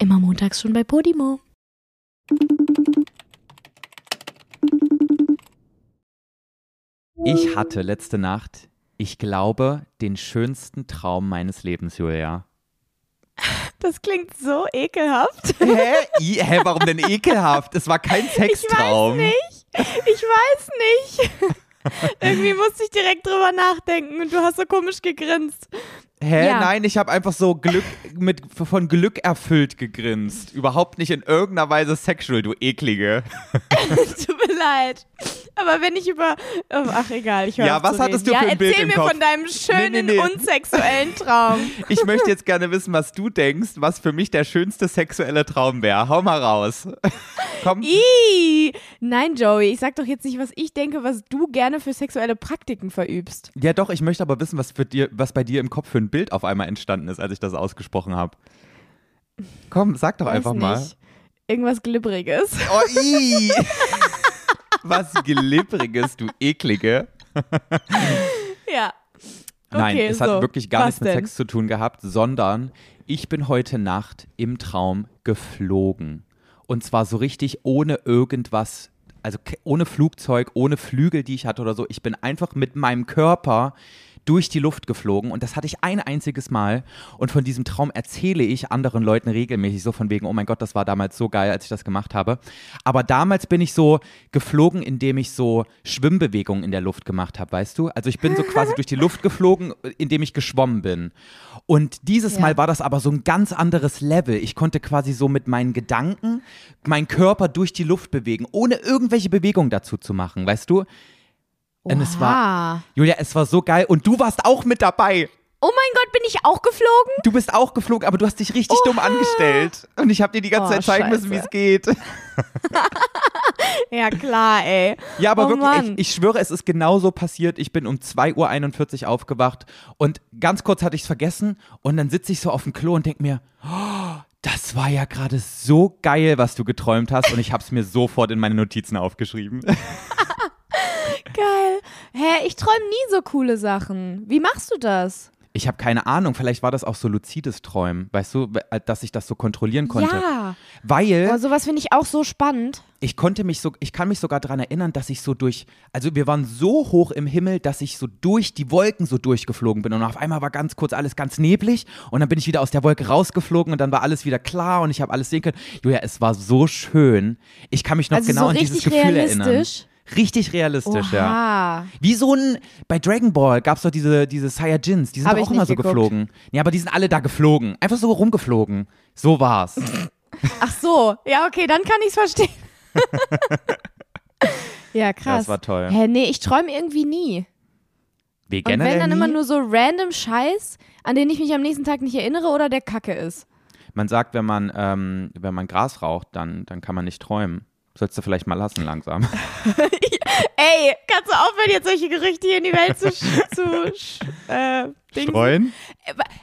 Immer montags schon bei Podimo. Ich hatte letzte Nacht, ich glaube, den schönsten Traum meines Lebens, Julia. Das klingt so ekelhaft. Hä? I, hä, warum denn ekelhaft? Es war kein Sextraum. Ich weiß nicht. Ich weiß nicht. Irgendwie musste ich direkt drüber nachdenken und du hast so komisch gegrinst. Hä? Ja. Nein, ich habe einfach so Glück mit von Glück erfüllt gegrinst. Überhaupt nicht in irgendeiner Weise sexual, du eklige. Tut mir leid. Aber wenn ich über. Oh, ach, egal. Ich höre Ja, was hattest reden. du für ja, ein Bild Erzähl im mir Kopf? von deinem schönen, Nee, nee, nee. unsexuellen Traum. Ich möchte jetzt gerne wissen, was du denkst, was für mich der schönste sexuelle Traum wäre. Hau mal raus. Komm. Ih, nein, Joey, ich sag doch jetzt nicht, was ich denke, was du gerne für sexuelle Praktiken verübst. Ja, doch, ich möchte aber wissen, was, für dir, was bei dir im Kopf für ein Bild auf einmal entstanden ist, als ich das ausgesprochen habe. Komm, sag doch Weiß einfach nicht. mal. Irgendwas Glibbriges. Oh, i. Was Glibbriges, du eklige. Ja. Nein, Okay, es so. hat wirklich gar Was nichts mit denn? Sex zu tun gehabt, sondern ich bin heute Nacht im Traum geflogen. Und zwar so richtig ohne irgendwas, also ohne Flugzeug, ohne Flügel, die ich hatte oder so. Ich bin einfach mit meinem Körper durch die Luft geflogen und das hatte ich ein einziges Mal und von diesem Traum erzähle ich anderen Leuten regelmäßig so von wegen, oh mein Gott, das war damals so geil, als ich das gemacht habe. Aber damals bin ich so geflogen, indem ich so Schwimmbewegungen in der Luft gemacht habe, weißt du? Also ich bin so quasi durch die Luft geflogen, indem ich geschwommen bin. Und dieses Ja. Mal war das aber so ein ganz anderes Level. Ich konnte quasi so mit meinen Gedanken meinen Körper durch die Luft bewegen, ohne irgendwelche Bewegungen dazu zu machen, weißt du? Und es war, Oha. Julia, es war so geil und du warst auch mit dabei. Oh mein Gott, bin ich auch geflogen? Du bist auch geflogen, aber du hast dich richtig dumm angestellt. Und ich habe dir die ganze Oh, Zeit zeigen müssen, wie es geht. Ja, klar, ey. Ja, aber oh wirklich, ich, ich schwöre, es ist genauso passiert. Ich bin um 2.41 Uhr aufgewacht und ganz kurz hatte ich es vergessen und dann sitze ich so auf dem Klo und denke mir, oh, das war ja gerade so geil, was du geträumt hast und ich habe es mir sofort in meine Notizen aufgeschrieben. Geil. Hä, ich träume nie so coole Sachen. Wie machst du das? Ich habe keine Ahnung, vielleicht war das auch so luzides Träumen, weißt du, dass ich das so kontrollieren konnte. Ja. Weil Aber sowas finde ich auch so spannend. ich konnte mich so, ich kann mich sogar daran erinnern, dass ich so durch, also wir waren so hoch im Himmel, dass ich so durch die Wolken so durchgeflogen bin und auf einmal war ganz kurz alles ganz neblig und dann bin ich wieder aus der Wolke rausgeflogen und dann war alles wieder klar und ich habe alles sehen können. Julia, es war so schön. Ich kann mich noch Also genau so an dieses Gefühl erinnern. Richtig realistisch, ja. Oha. Wie so ein, bei Dragon Ball gab es doch diese, diese Saiyajins, die sind Hab doch auch immer so geguckt. geflogen. Ja, aber die sind alle da geflogen. Einfach so rumgeflogen. So war's. Ach so. Ja, okay, dann kann ich es verstehen. ja, krass. Das war toll. Hä, nee, ich träume irgendwie nie. Wie Und generell wenn dann immer nie? nur so random Scheiß, an den ich mich am nächsten Tag nicht erinnere oder der Kacke ist. Man sagt, wenn man, ähm, wenn man Gras raucht, dann, dann kann man nicht träumen. Sollst du vielleicht mal lassen langsam. Ey, kannst du aufhören, jetzt solche Gerüchte hier in die Welt zu, zu äh? Streuen?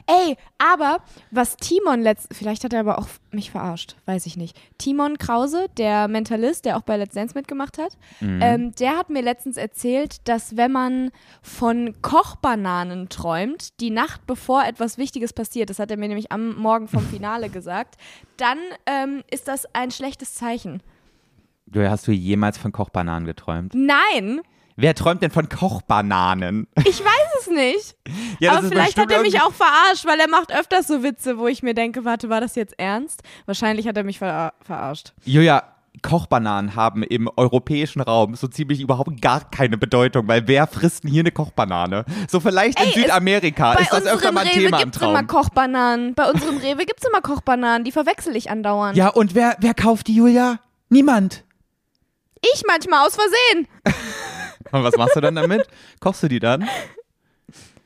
Ey, aber was Timon letzt, vielleicht hat er aber auch mich verarscht, weiß ich nicht. Timon Krause, der Mentalist, der auch bei Let's Dance mitgemacht hat, Mhm. ähm, der hat mir letztens erzählt, dass wenn man von Kochbananen träumt, die Nacht bevor etwas Wichtiges passiert, das hat er mir nämlich am Morgen vom Finale gesagt, dann ähm, ist das ein schlechtes Zeichen. Du, hast du jemals von Kochbananen geträumt? Nein, Wer träumt denn von Kochbananen? ich weiß es nicht. Ja, aber vielleicht hat er mich auch verarscht, weil er macht öfters so Witze, wo ich mir denke, warte, war das jetzt ernst? Wahrscheinlich hat er mich ver verarscht. Julia, Kochbananen haben im europäischen Raum so ziemlich überhaupt gar keine Bedeutung, weil wer frisst denn hier eine Kochbanane? So vielleicht in Ey, es- Südamerika Bei ist das öfter unserem mal ein Rewe Thema im gibt's immer Traum. Kochbananen. Bei unserem Rewe gibt's immer Kochbananen. Die verwechsel ich andauernd. Ja, und wer, wer kauft die, Julia? Niemand. Ich manchmal aus Versehen. Und was machst du dann damit? Kochst du die dann?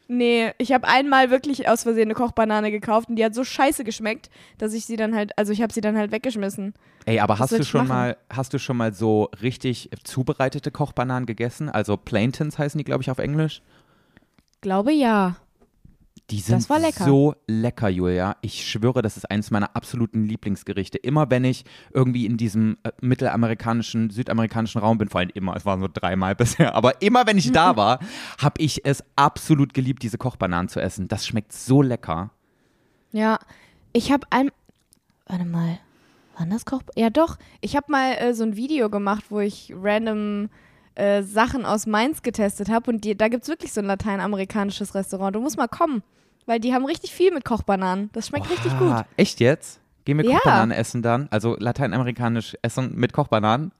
Nee, ich habe einmal wirklich aus Versehen eine Kochbanane gekauft und die hat so scheiße geschmeckt, dass ich sie dann halt, also ich habe sie dann halt weggeschmissen. Ey, aber hast du schon machen? mal, hast du schon mal so richtig zubereitete Kochbananen gegessen? Also Plantains heißen die, glaube ich, auf Englisch. Glaube ja. Die sind Das war lecker. so lecker, Julia. Ich schwöre, das ist eines meiner absoluten Lieblingsgerichte. Immer wenn ich irgendwie in diesem äh, mittelamerikanischen, südamerikanischen Raum bin, vor allem immer, es waren so dreimal bisher, aber immer wenn ich da war, habe ich es absolut geliebt, diese Kochbananen zu essen. Das schmeckt so lecker. Ja. Ich habe ein. Warte mal. Wann das Koch? Ja, doch. Ich habe mal äh, so ein Video gemacht, wo ich random äh, Sachen aus Mainz getestet habe. Und die, da gibt es wirklich so ein lateinamerikanisches Restaurant. Du musst mal kommen. Weil die haben richtig viel mit Kochbananen. Das schmeckt richtig gut. Echt jetzt? Gehen wir Ja. Kochbananen essen dann? Also lateinamerikanisch essen mit Kochbananen?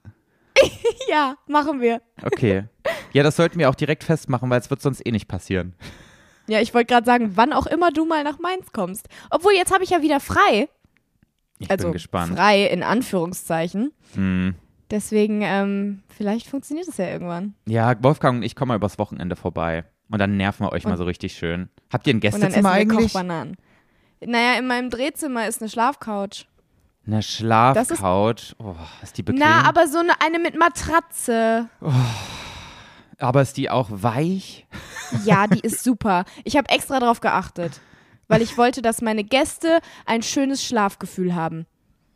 Ja, machen wir. Okay. ja, das sollten wir auch direkt festmachen, weil es wird sonst eh nicht passieren. Ja, ich wollte gerade sagen, wann auch immer du mal nach Mainz kommst. Obwohl, jetzt habe ich ja wieder frei. Ich also bin gespannt. frei in Anführungszeichen. Hm. Deswegen, ähm, vielleicht funktioniert es ja irgendwann. Ja, Wolfgang und ich kommen mal übers Wochenende vorbei. Und dann nerven wir euch mal Und- so richtig schön. Habt ihr ein Und dann essen Gästezimmer wir eigentlich? Kochbananen. Naja, in meinem Drehzimmer ist eine Schlafcouch. Eine Das ist- Schlafcouch. Oh, ist die bequem? Na, aber so eine, eine mit Matratze. aber ist die auch weich? Ja, die ist super. Ich habe extra drauf geachtet, weil ich wollte, dass meine Gäste ein schönes Schlafgefühl haben.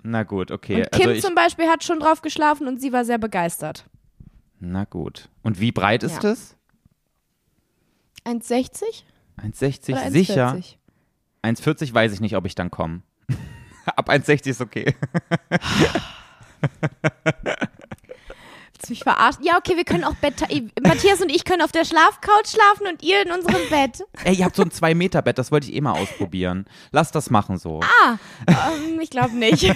Na gut, okay. Und Kim also zum Beispiel hat schon drauf geschlafen und sie war sehr begeistert. na gut. Und wie breit ist Ja. es? 1,60 1,60 oder 1,40? sicher. 1,40 weiß ich nicht, ob ich dann komme. Ab 1,60 ist okay. Willst du mich verarschen? Ja, okay, wir können auch Bett. Matthias und ich können auf der Schlafcouch schlafen und ihr in unserem Bett. Ey, ihr habt so ein 2-Meter-Bett, das wollte ich eh mal ausprobieren. Lass das machen so. Ah, ähm, ich glaube nicht.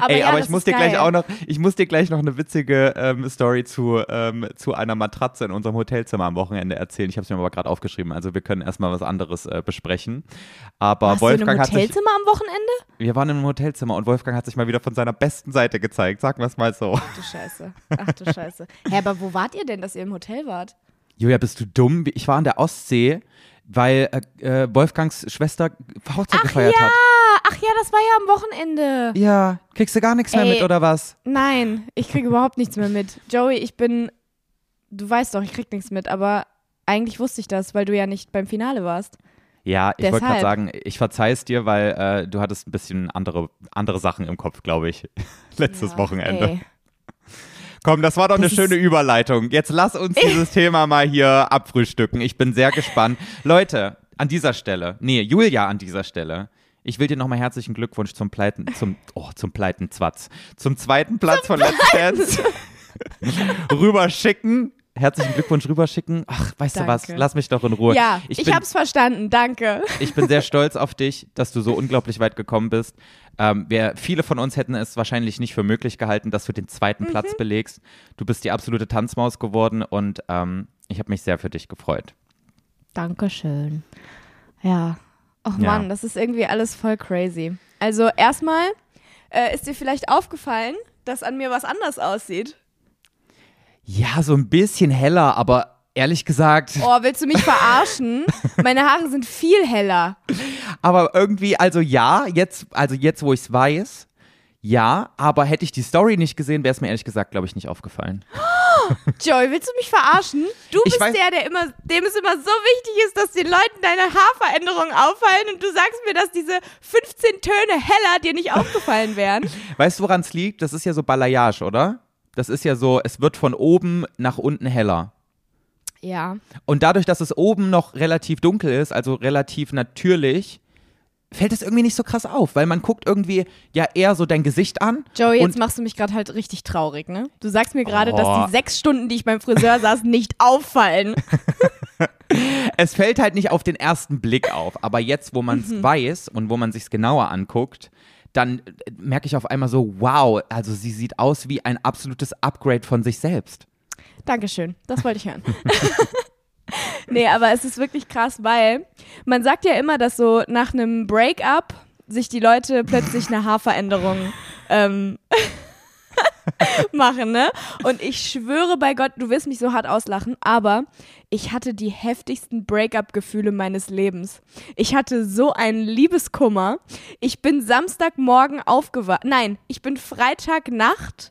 aber Ey, ja, aber ich muss dir gleich geil. auch noch, ich muss dir gleich noch eine witzige ähm, Story zu, ähm, zu einer Matratze in unserem Hotelzimmer am Wochenende erzählen. Ich habe es mir aber gerade aufgeschrieben, also wir können erstmal was anderes äh, besprechen. Aber Warst du in Wolfgang einem hat sich, Hotelzimmer am Wochenende? wir waren in einem Hotelzimmer und Wolfgang hat sich mal wieder von seiner besten Seite gezeigt, sagen wir es mal so. Ach du Scheiße. Ach du Scheiße. Hä, aber wo wart ihr denn, dass ihr im Hotel wart? Julia, bist du dumm? Ich war an der Ostsee, weil äh, äh, Wolfgangs Schwester Hochzeit Ach gefeiert ja, hat. Ach ja, das war ja am Wochenende. Ja, kriegst du gar nichts mehr Ey. mit oder was? Nein, ich kriege überhaupt nichts mehr mit. Joey, ich bin, du weißt doch, ich krieg nichts mit, aber eigentlich wusste ich das, weil du ja nicht beim Finale warst. Ja, ich wollte gerade sagen, ich verzeih es dir, weil äh, du hattest ein bisschen andere, andere Sachen im Kopf, glaube ich, letztes Ja, Wochenende. Ey. Komm, das war doch eine Das ist- schöne Überleitung. Jetzt lass uns dieses Thema mal hier abfrühstücken. Ich bin sehr gespannt. Leute, an dieser Stelle, nee, Julia an dieser Stelle. Ich will dir nochmal herzlichen Glückwunsch zum Pleiten, zum, oh, zum Pleitenzwatz, zum zweiten Platz von Let's Dance rüberschicken. Herzlichen Glückwunsch rüberschicken. Ach, weißt du was? Danke. Lass mich doch in Ruhe. Ja, ich, ich bin, hab's verstanden, danke. ich bin sehr stolz auf dich, dass du so unglaublich weit gekommen bist. Ähm, wir, viele von uns hätten es wahrscheinlich nicht für möglich gehalten, dass du den zweiten Mhm. Platz belegst. Du bist die absolute Tanzmaus geworden und ähm, ich habe mich sehr für dich gefreut. Dankeschön. Ja. Och Ja. Mann, das ist irgendwie alles voll crazy. Also erstmal äh, ist dir vielleicht aufgefallen, dass an mir was anders aussieht. Ja, so ein bisschen heller, aber ehrlich gesagt, Oh, willst du mich verarschen? Meine Haare sind viel heller. aber irgendwie, also ja, jetzt, also jetzt, wo ich es weiß, ja, aber hätte ich die Story nicht gesehen, wäre es mir ehrlich gesagt, glaube ich, nicht aufgefallen. Joey, willst du mich verarschen? Du Ich bist weiß- der, der immer, dem es immer so wichtig ist, dass den Leuten deine Haarveränderungen auffallen und du sagst mir, dass diese 15 Töne heller dir nicht aufgefallen wären. Weißt du, woran es liegt? Das ist ja so Balayage, oder? Das ist ja so, es wird von oben nach unten heller. Ja. Und dadurch, dass es oben noch relativ dunkel ist, also relativ natürlich, fällt es irgendwie nicht so krass auf, weil man guckt irgendwie ja eher so dein Gesicht an. Joey, jetzt machst du mich gerade halt richtig traurig, ne? Du sagst mir gerade, Oh. dass die sechs Stunden, die ich beim Friseur saß, nicht auffallen. es fällt halt nicht auf den ersten Blick auf. Aber jetzt, wo man es Mhm. weiß und wo man sich genauer anguckt, dann äh, merke ich auf einmal so, wow, also sie sieht aus wie ein absolutes Upgrade von sich selbst. Dankeschön, das wollte ich hören. nee, aber es ist wirklich krass, weil man sagt ja immer, dass so nach einem Breakup sich die Leute plötzlich eine Haarveränderung ähm, machen, ne? Und ich schwöre bei Gott, du wirst mich so hart auslachen, aber ich hatte die heftigsten Breakup-Gefühle meines Lebens. Ich hatte so einen Liebeskummer. Ich bin Samstagmorgen aufgewacht. Nein, ich bin Freitagnacht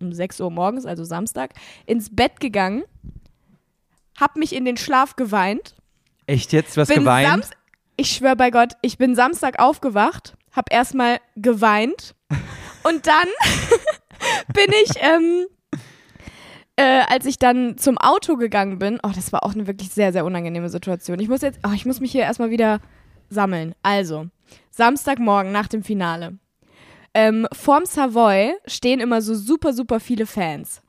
um 6 Uhr morgens, also Samstag, ins Bett gegangen, hab mich in den Schlaf geweint, Echt jetzt? Du hast bin geweint? Samst ich schwöre bei Gott, ich bin Samstag aufgewacht, hab erstmal geweint und dann bin ich, ähm, äh, als ich dann zum Auto gegangen bin, oh, das war auch eine wirklich sehr, sehr unangenehme Situation. Ich muss jetzt, oh, ich muss mich hier erstmal wieder sammeln. Also, Samstagmorgen nach dem Finale. Ähm, vorm Savoy stehen immer so super, super viele Fans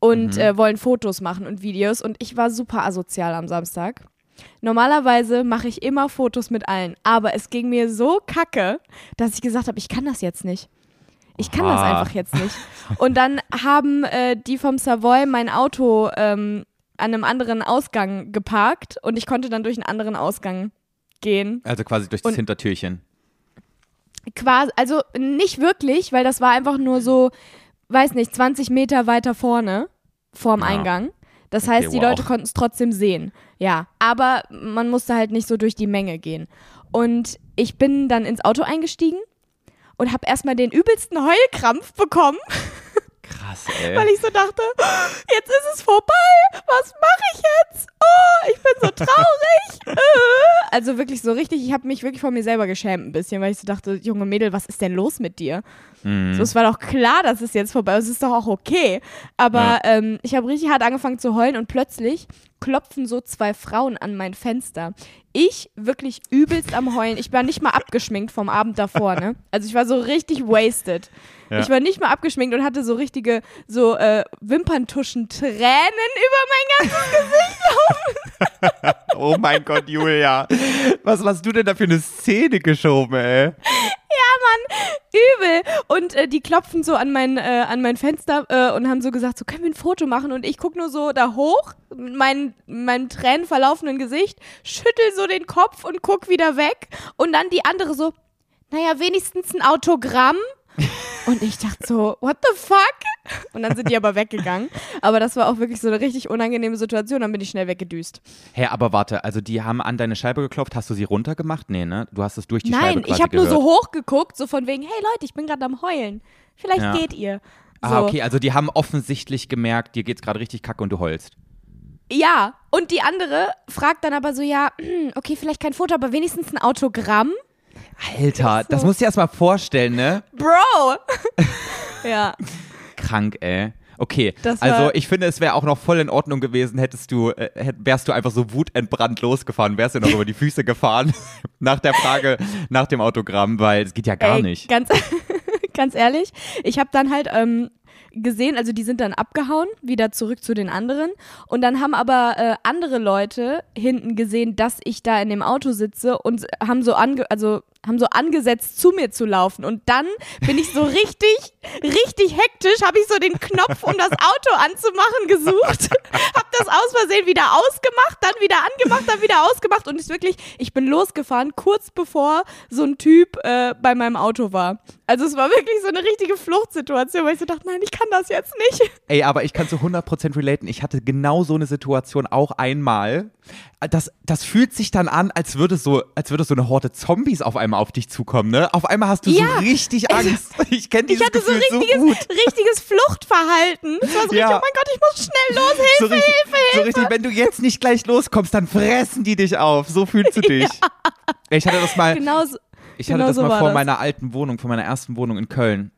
und Mhm. äh, wollen Fotos machen und Videos. Und ich war super asozial am Samstag. Normalerweise mache ich immer Fotos mit allen, aber es ging mir so kacke, dass ich gesagt habe, ich kann das jetzt nicht. Ich kann das Oha. einfach jetzt nicht. Und dann haben äh, die vom Savoy mein Auto ähm, an einem anderen Ausgang geparkt und ich konnte dann durch einen anderen Ausgang gehen. Also quasi durch das Und- Hintertürchen. Quasi, also nicht wirklich, weil das war einfach nur so, weiß nicht, 20 Meter weiter vorne vorm Ja. Eingang. Das Okay, heißt, die wow. Leute konnten es trotzdem sehen. Ja, aber man musste halt nicht so durch die Menge gehen. Und ich bin dann ins Auto eingestiegen und habe erstmal den übelsten Heulkrampf bekommen, Krass, ey. weil ich so dachte, jetzt ist es vorbei. Was mache ich jetzt? Oh, ich bin so traurig. Äh. also wirklich so richtig, ich habe mich wirklich vor mir selber geschämt ein bisschen, weil ich so dachte, junge Mädel, was ist denn los mit dir? Mhm. So, es war doch klar, dass es jetzt vorbei ist. Es ist doch auch okay. Aber ähm, ich habe richtig hart angefangen zu heulen und plötzlich klopfen so zwei Frauen an mein Fenster. Ich wirklich übelst am Heulen. Ich war nicht mal abgeschminkt vom Abend davor, ne? Also ich war so richtig wasted. Ja. Ich war nicht mal abgeschminkt und hatte so richtige, so äh, Wimperntuschen, Tränen über mein ganzes Gesicht. Oh mein Gott, Julia. Was hast du denn da für eine Szene geschoben, ey? Übel. Und äh, die klopfen so an mein, äh, an mein Fenster äh, und haben so gesagt, so können wir ein Foto machen. Und ich gucke nur so da hoch, mit meinem, meinem tränenverlaufenden Gesicht, schüttel so den Kopf und guck wieder weg. Und dann die andere so, naja, wenigstens ein Autogramm. Und ich dachte so, what the fuck? Und dann sind die aber weggegangen. Aber das war auch wirklich so eine richtig unangenehme Situation. Dann bin ich schnell weggedüst. Hä, aber warte, also die haben an deine Scheibe geklopft. Hast du sie runtergemacht? Nee, ne? Du hast es durch die Scheibe Nein, ich habe nur so hochgeguckt, so von wegen, hey Leute, ich bin gerade am Heulen. Vielleicht Ja. geht ihr. So. Ah, okay, also die haben offensichtlich gemerkt, dir geht's gerade richtig kacke und du heulst. Ja, und die andere fragt dann aber so, ja, okay, vielleicht kein Foto, aber wenigstens ein Autogramm. Alter, das musst du dir erst mal vorstellen, ne? Bro! ja, Krank, ey. Okay, Das also ich finde, es wäre auch noch voll in Ordnung gewesen, hättest du, äh, hätt, wärst du einfach so wutentbrannt losgefahren, wärst du noch über die Füße gefahren nach der Frage nach dem Autogramm, weil es geht ja gar ey, nicht. Ganz, ganz ehrlich, ich habe dann halt ähm, gesehen, also die sind dann abgehauen, wieder zurück zu den anderen. Und dann haben aber äh, andere Leute hinten gesehen, dass ich da in dem Auto sitze und haben so ange also haben so angesetzt, zu mir zu laufen. Und dann bin ich so richtig, richtig hektisch, habe ich so den Knopf, um das Auto anzumachen, gesucht. hab das aus Versehen wieder ausgemacht, dann wieder angemacht, dann wieder ausgemacht. Und ist wirklich, ich bin losgefahren, kurz bevor so ein Typ äh, bei meinem Auto war. Also es war wirklich so eine richtige Fluchtsituation, weil ich so dachte, nein, ich kann das jetzt nicht. Ey, aber ich kann zu 100% relaten. Ich hatte genau so eine Situation auch einmal. Das, das fühlt sich dann an, als würde so, als würde so eine Horde Zombies auf einmal auf dich zukommen, ne? Auf einmal hast du Ja. so richtig Angst. Ich kenne dieses Ich hatte so Gefühl so, richtiges, gut. richtiges Fluchtverhalten. Es war so Ja. richtig, oh mein Gott, ich muss schnell los, So Hilfe, richtig, Hilfe, so Hilfe. richtig, wenn du jetzt nicht gleich loskommst, dann fressen die dich auf. So fühlst du dich. Ich hatte das mal, Genau so. ich hatte genau das so mal vor das. meiner alten Wohnung, vor meiner ersten Wohnung in Köln.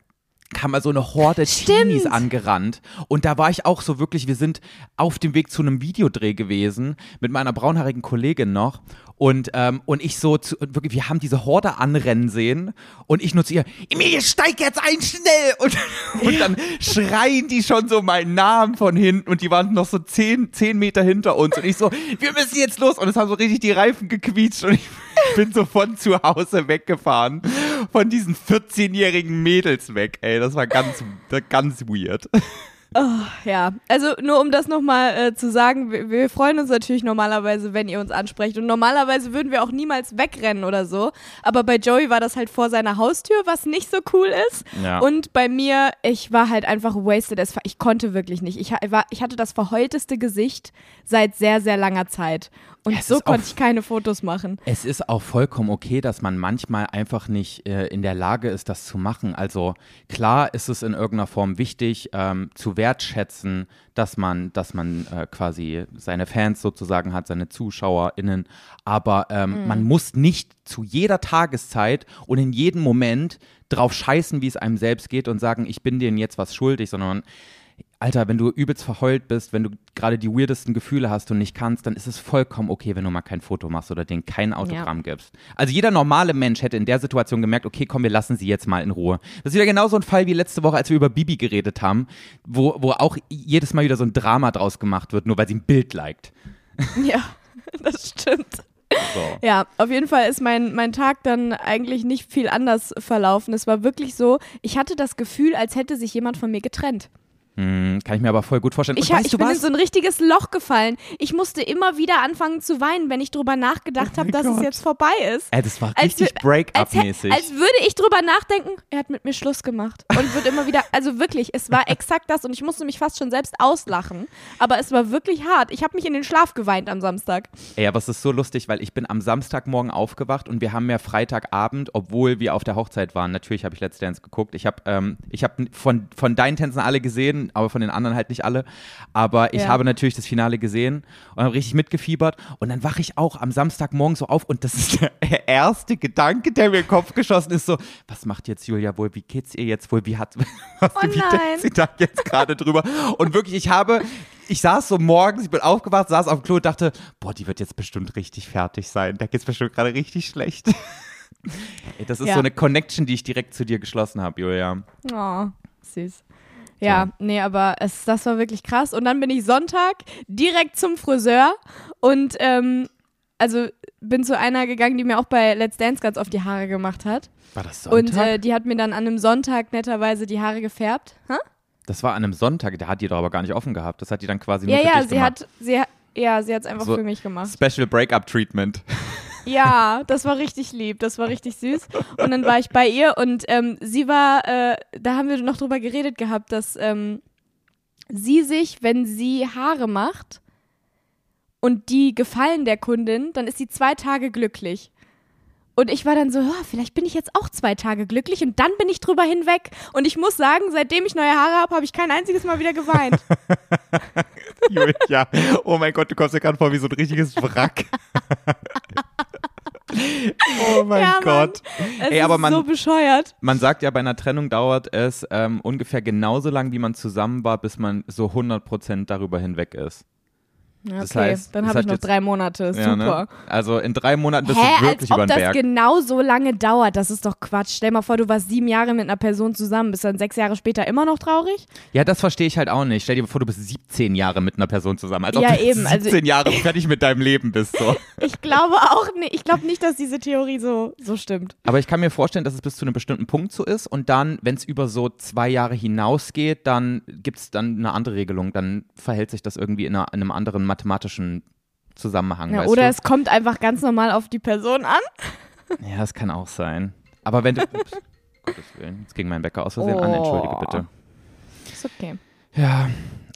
Kam mal so eine Horde Stimmt. Teenies angerannt. Und da war ich auch so wirklich, wir sind auf dem Weg zu einem Videodreh gewesen, mit meiner braunhaarigen Kollegin noch. Und, ähm, und ich so, zu, wirklich, wir haben diese Horde anrennen sehen. Und ich nur zu ihr, Emilie, steig jetzt ein, schnell! Und, und dann schreien die schon so meinen Namen von hinten. Und die waren noch so zehn, zehn Meter hinter uns. Und ich so, wir müssen jetzt los. Und es haben so richtig die Reifen gequietscht. Und ich bin so von zu Hause weggefahren. Von diesen 14-jährigen Mädels weg, ey. Das war ganz, ganz weird. Ja, also nur um das nochmal äh, zu sagen, wir, wir freuen uns natürlich normalerweise, wenn ihr uns ansprecht. Und normalerweise würden wir auch niemals wegrennen oder so. Aber bei Joey war das halt vor seiner Haustür, was nicht so cool ist. Ja. Und bei mir, ich war halt einfach wasted. Ich konnte wirklich nicht. Ich, war, ich hatte das verheulteste Gesicht seit sehr, sehr langer Zeit. Und Es so konnte ich keine Fotos machen. Es ist auch vollkommen okay, dass man manchmal einfach nicht äh, in der Lage ist, das zu machen. Also klar ist es in irgendeiner Form wichtig, ähm, zu wertschätzen, dass man, dass man äh, quasi seine Fans sozusagen hat, seine ZuschauerInnen. Aber ähm, man muss nicht zu jeder Tageszeit und in jedem Moment drauf scheißen, wie es einem selbst geht und sagen, ich bin denen jetzt was schuldig, sondern Alter, wenn du übelst verheult bist, wenn du gerade die weirdesten Gefühle hast und nicht kannst, dann ist es vollkommen okay, wenn du mal kein Foto machst oder denen kein Autogramm ja. gibst. Also jeder normale Mensch hätte in der Situation gemerkt, okay, komm, wir lassen sie jetzt mal in Ruhe. Das ist wieder genau so ein Fall wie letzte Woche, als wir über Bibi geredet haben, wo, wo auch jedes Mal wieder so ein Drama draus gemacht wird, nur weil sie ein Bild liked. Ja, das stimmt. So. Ja, auf jeden Fall ist mein, mein Tag dann eigentlich nicht viel anders verlaufen. Es war wirklich so, ich hatte das Gefühl, als hätte sich jemand von mir getrennt. Hm, kann ich mir aber voll gut vorstellen. Und ich, weißt ich bin was? in so ein richtiges Loch gefallen. Ich musste immer wieder anfangen zu weinen, wenn ich drüber nachgedacht oh habe, dass Gott. es jetzt vorbei ist. Ey, das war richtig Break-up-mäßig. Als, als, würde ich drüber nachdenken, er hat mit mir Schluss gemacht. Und wird immer wieder, also wirklich, es war exakt das und ich musste mich fast schon selbst auslachen. Aber es war wirklich hart. Ich habe mich in den Schlaf geweint am Samstag. Ey, aber es ist so lustig, weil ich bin am Samstagmorgen aufgewacht und wir haben ja Freitagabend, obwohl wir auf der Hochzeit waren. Natürlich habe ich Let's Dance geguckt. Ich habe ähm, hab von, von deinen Tänzen alle gesehen aber von den anderen halt nicht alle. Aber ich ja. habe natürlich das Finale gesehen und habe richtig mitgefiebert. Und dann wache ich auch am Samstagmorgen so auf und das ist der erste Gedanke, der mir in den Kopf geschossen ist: so, was macht jetzt Julia wohl? Wie geht's ihr jetzt wohl? Wie hat, was, oh wie denkt sie da jetzt gerade drüber? Und wirklich, ich habe ich saß so morgens, ich bin aufgewacht, saß auf dem Klo und dachte, boah, die wird jetzt bestimmt richtig fertig sein. Da geht's bestimmt gerade richtig schlecht. Ey, das ist ja. so eine Connection, die ich direkt zu dir geschlossen habe, Julia. Oh, süß. Ja, so. nee, aber es, das war wirklich krass. Und dann bin ich Sonntag direkt zum Friseur und ähm, also bin zu einer gegangen, die mir auch bei Let's Dance ganz oft die Haare gemacht hat. War das Sonntag? Und äh, die hat mir dann an einem Sonntag netterweise die Haare gefärbt. Ha? Das war an einem Sonntag, der hat die doch aber gar nicht offen gehabt. Das hat die dann quasi nur ja, für ja, dich sie gemacht. Hat, sie hat, ja, sie hat es einfach so für mich gemacht. Special Breakup Treatment. Ja, das war richtig lieb, das war richtig süß. Und dann war ich bei ihr und ähm, sie war, äh, da haben wir noch drüber geredet gehabt, dass ähm, sie sich, wenn sie Haare macht und die gefallen der Kundin, dann ist sie zwei Tage glücklich. Und ich war dann so, ja, vielleicht bin ich jetzt auch zwei Tage glücklich und dann bin ich drüber hinweg. Und ich muss sagen, seitdem ich neue Haare habe, habe ich kein einziges Mal wieder geweint. ja, oh mein Gott, du kommst dir gerade vor wie so ein richtiges Wrack. oh mein ja, Gott. Es Ey, aber man, ist so bescheuert. Man sagt ja, bei einer Trennung dauert es ähm, ungefähr genauso lang, wie man zusammen war, bis man so 100% darüber hinweg ist. Okay, das heißt, dann habe ich noch drei Monate. Ja, ne? Super. Also in drei Monaten bist Hä, du wirklich über den Berg. das genau so lange dauert, das ist doch Quatsch. Stell mal vor, du warst sieben Jahre mit einer Person zusammen, bist dann sechs Jahre später immer noch traurig? Ja, das verstehe ich halt auch nicht. Stell dir vor, du bist 17 Jahre mit einer Person zusammen. Als ob ja, du eben. 17 also, Jahre fertig mit deinem Leben bist. So. ich glaube auch nicht. Ich glaube nicht, dass diese Theorie so, so stimmt. Aber ich kann mir vorstellen, dass es bis zu einem bestimmten Punkt so ist und dann, wenn es über so zwei Jahre hinausgeht, dann gibt es dann eine andere Regelung. Dann verhält sich das irgendwie in, einer, in einem anderen mathematischen Zusammenhang. Ja, oder du? es kommt einfach ganz normal auf die Person an. Ja, das kann auch sein. Aber wenn du. Ups, Gottes Willen, jetzt ging mein Wecker aus Versehen oh. an, entschuldige bitte. Ist okay. Ja,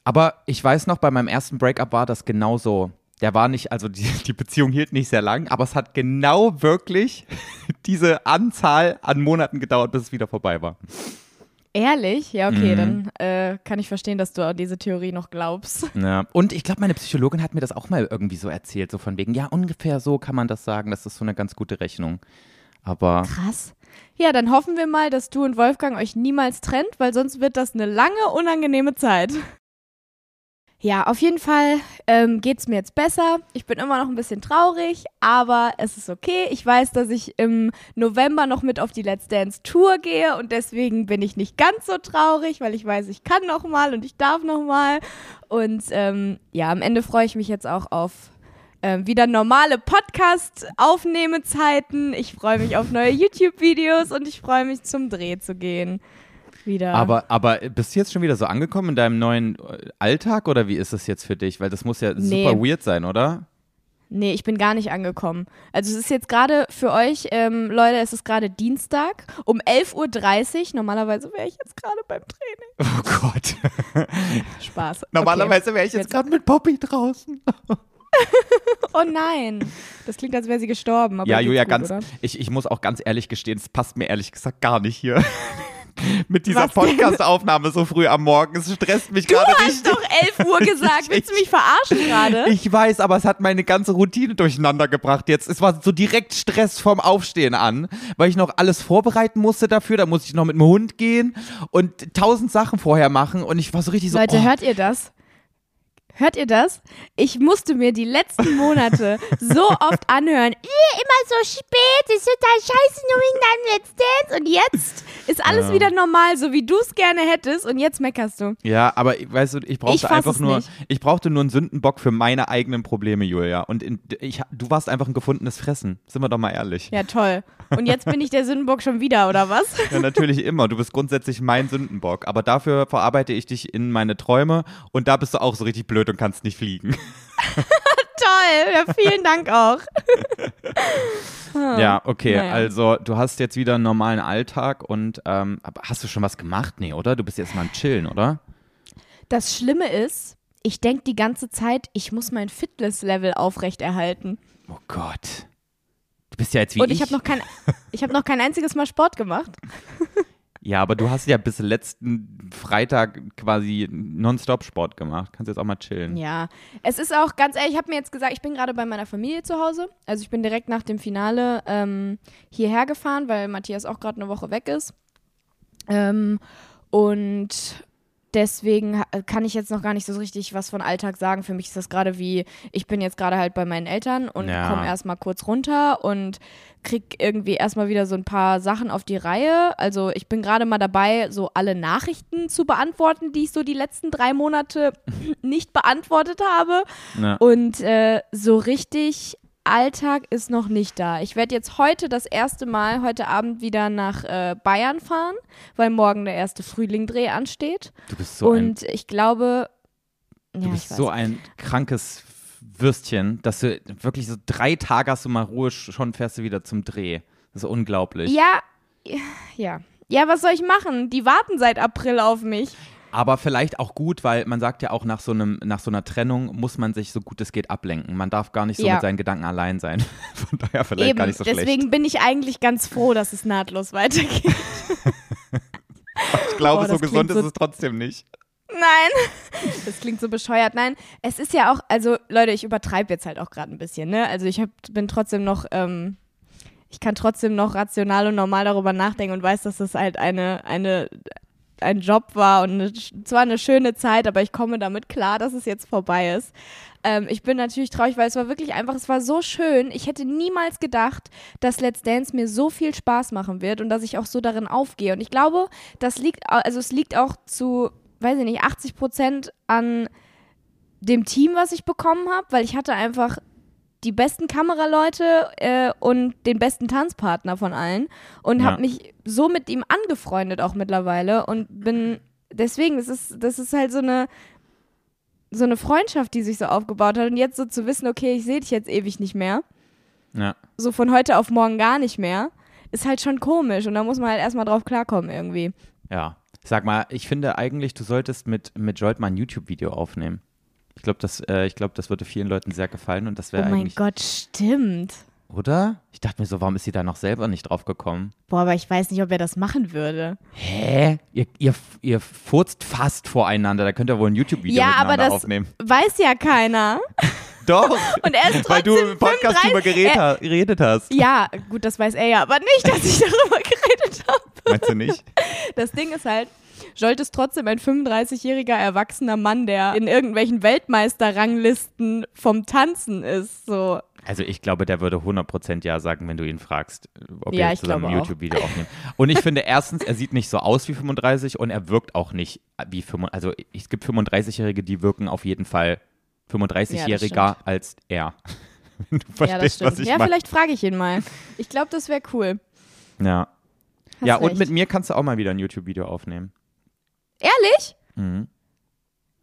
aber ich weiß noch, bei meinem ersten Breakup war das genauso. Der war nicht, also die, die Beziehung hielt nicht sehr lang, aber es hat genau wirklich diese Anzahl an Monaten gedauert, bis es wieder vorbei war. Ehrlich? Ja, okay, mhm. dann äh, kann ich verstehen, dass du an diese Theorie noch glaubst. Ja, und ich glaube, meine Psychologin hat mir das auch mal irgendwie so erzählt, so von wegen, ja, ungefähr so kann man das sagen, das ist so eine ganz gute Rechnung. Aber. Krass. Ja, dann hoffen wir mal, dass du und Wolfgang euch niemals trennt, weil sonst wird das eine lange, unangenehme Zeit. Ja, auf jeden Fall ähm, geht es mir jetzt besser. Ich bin immer noch ein bisschen traurig, aber es ist okay. Ich weiß, dass ich im November noch mit auf die Let's Dance Tour gehe und deswegen bin ich nicht ganz so traurig, weil ich weiß, ich kann noch mal und ich darf noch mal. Und ähm, ja, am Ende freue ich mich jetzt auch auf ähm, wieder normale Podcast-Aufnehmezeiten. Ich freue mich auf neue YouTube-Videos und ich freue mich zum Dreh zu gehen wieder. Aber, aber bist du jetzt schon wieder so angekommen in deinem neuen äh, Alltag oder wie ist das jetzt für dich? Weil das muss ja nee. super weird sein, oder? Nee, ich bin gar nicht angekommen. Also es ist jetzt gerade für euch, ähm, Leute, es ist gerade Dienstag um 11.30 Uhr. Normalerweise wäre ich jetzt gerade beim Training. Oh Gott. Spaß. Normalerweise wäre ich jetzt, jetzt gerade mit Poppy draußen. oh nein. Das klingt, als wäre sie gestorben. ja, Julia, gut, ganz. Ich, ich muss auch ganz ehrlich gestehen, es passt mir ehrlich gesagt gar nicht hier. mit dieser? Podcast-Aufnahme so früh am Morgen. Es stresst mich Du gerade hast richtig. doch 11 Uhr gesagt. Willst du mich verarschen gerade? Ich weiß, aber es hat meine ganze Routine durcheinander gebracht jetzt. Es war so direkt Stress vom Aufstehen an, weil ich noch alles vorbereiten musste dafür. Da musste ich noch mit dem Hund gehen und tausend Sachen vorher machen und ich war so richtig so. Leute, oh, hört ihr das? Hört ihr das? Ich musste mir die letzten Monate so oft anhören. "Ih, Immer so spät, ist total scheiße, nur wegen deinem Let's Dance. Und jetzt ist alles Ja. wieder normal, so wie du es gerne hättest. Und jetzt meckerst du. Ja, aber weißt du, ich brauchte Ich einfach nur, nicht. ich brauchte nur einen Sündenbock für meine eigenen Probleme, Julia. Und in, ich, du warst einfach ein gefundenes Fressen. Sind wir doch mal ehrlich. Ja, toll. Und jetzt bin ich der Sündenbock schon wieder, oder was? Ja, natürlich immer. Du bist grundsätzlich mein Sündenbock. Aber dafür verarbeite ich dich in meine Träume und da bist du auch so richtig blöd und kannst nicht fliegen. toll. Ja, vielen Dank auch. Ja, okay. Naja. Also du hast jetzt wieder einen normalen Alltag und ähm, hast du schon was gemacht? Nee, oder? Du bist jetzt mal am Chillen, oder? Das Schlimme ist, ich denke die ganze Zeit, ich muss mein Fitnesslevel aufrechterhalten. Oh Gott. Du bist ja jetzt wie Und ich. ich habe noch kein, ich habe noch kein einziges Mal Sport gemacht. ja, aber du hast ja bis letzten Freitag quasi nonstop Sport gemacht. Kannst jetzt auch mal chillen. Ja, es ist auch ganz ehrlich, ich habe mir jetzt gesagt, ich bin gerade bei meiner Familie zu Hause. Also ich bin direkt nach dem Finale ähm, hierher gefahren, weil Matthias auch gerade eine Woche weg ist. Ähm, und deswegen kann ich jetzt noch gar nicht so richtig was von Alltag sagen. Für mich ist das gerade wie, ich bin jetzt gerade halt bei meinen Eltern und Ja. komme erstmal kurz runter und krieg irgendwie erstmal wieder so ein paar Sachen auf die Reihe. Also ich bin gerade mal dabei, so alle Nachrichten zu beantworten, die ich so die letzten drei Monate nicht beantwortet habe. Ja. Und äh, so richtig Alltag ist noch nicht da. Ich werde jetzt heute das erste Mal, heute Abend wieder nach äh, Bayern fahren, weil morgen der erste Frühlingdreh ansteht. Du bist so ein Und ich glaube, Du ja, bist so ein krankes Würstchen, dass du wirklich so drei Tage hast du mal Ruhe, schon fährst du wieder zum Dreh. Das ist unglaublich. Ja, ja. Ja, was soll ich machen? Die warten seit April auf mich. Aber vielleicht auch gut, weil man sagt ja auch nach so einem, nach so einer Trennung muss man sich so gut es geht ablenken. Man darf gar nicht so Ja. mit seinen Gedanken allein sein. Von daher vielleicht Eben, gar nicht so deswegen schlecht. bin ich eigentlich ganz froh, dass es nahtlos weitergeht. Ich glaube, Boah, so gesund klingt ist so- es trotzdem nicht. Nein, das klingt so bescheuert. Nein, es ist ja auch, also Leute, ich übertreibe jetzt halt auch gerade ein bisschen, ne? Also ich hab, bin trotzdem noch, ähm, ich kann trotzdem noch rational und normal darüber nachdenken und weiß, dass das halt eine, eine, ein Job war und eine, zwar eine schöne Zeit, aber ich komme damit klar, dass es jetzt vorbei ist. Ähm, ich bin natürlich traurig, weil es war wirklich einfach, es war so schön. Ich hätte niemals gedacht, dass Let's Dance mir so viel Spaß machen wird und dass ich auch so darin aufgehe. Und ich glaube, das liegt, also es liegt auch zu, weiß ich nicht, 80 Prozent an dem Team, was ich bekommen habe, weil ich hatte einfach die besten Kameraleute äh, und den besten Tanzpartner von allen und Ja. habe mich so mit ihm angefreundet auch mittlerweile und bin deswegen, das ist, das ist halt so eine so eine Freundschaft, die sich so aufgebaut hat und jetzt so zu wissen, okay, ich sehe dich jetzt ewig nicht mehr, Ja. so von heute auf morgen gar nicht mehr, ist halt schon komisch und da muss man halt erstmal drauf klarkommen irgendwie. Ja. Sag mal, ich finde eigentlich, du solltest mit, mit Jolt mal ein YouTube-Video aufnehmen. Ich glaube, das, äh, ich glaub, das würde vielen Leuten sehr gefallen und das Oh wäre mein eigentlich. Gott, stimmt. Oder? Ich dachte mir so, warum ist sie da noch selber nicht drauf gekommen? Boah, aber ich weiß nicht, ob er das machen würde. Hä? Ihr, ihr, ihr furzt fast voreinander, da könnt ihr wohl ein YouTube-Video Ja, miteinander aber das aufnehmen. weiß ja keiner. Doch! Und er ist Weil du im Podcast 35 drüber geredet, Er- geredet hast. Ja, gut, das weiß er ja, aber nicht, dass ich darüber geredet habe. Meinst du nicht? Das Ding ist halt, Jolt ist trotzdem ein 35-jähriger erwachsener Mann, der in irgendwelchen Weltmeisterranglisten vom Tanzen ist. So. Also ich glaube, der würde 100% ja sagen, wenn du ihn fragst, ob Ja, ich zusammen ein. YouTube-Video aufnehmt. Und ich finde erstens, er sieht nicht so aus wie 35 und er wirkt auch nicht wie 35. Also es gibt 35-Jährige, die wirken auf jeden Fall 35-Jähriger als er. Wenn du ja, das verstehst, stimmt. was ich Ja, meine. vielleicht frage ich ihn mal. Ich glaube, das wäre cool. Ja, Hast ja und recht. mit mir kannst du auch mal wieder ein YouTube-Video aufnehmen. Ehrlich? Mhm.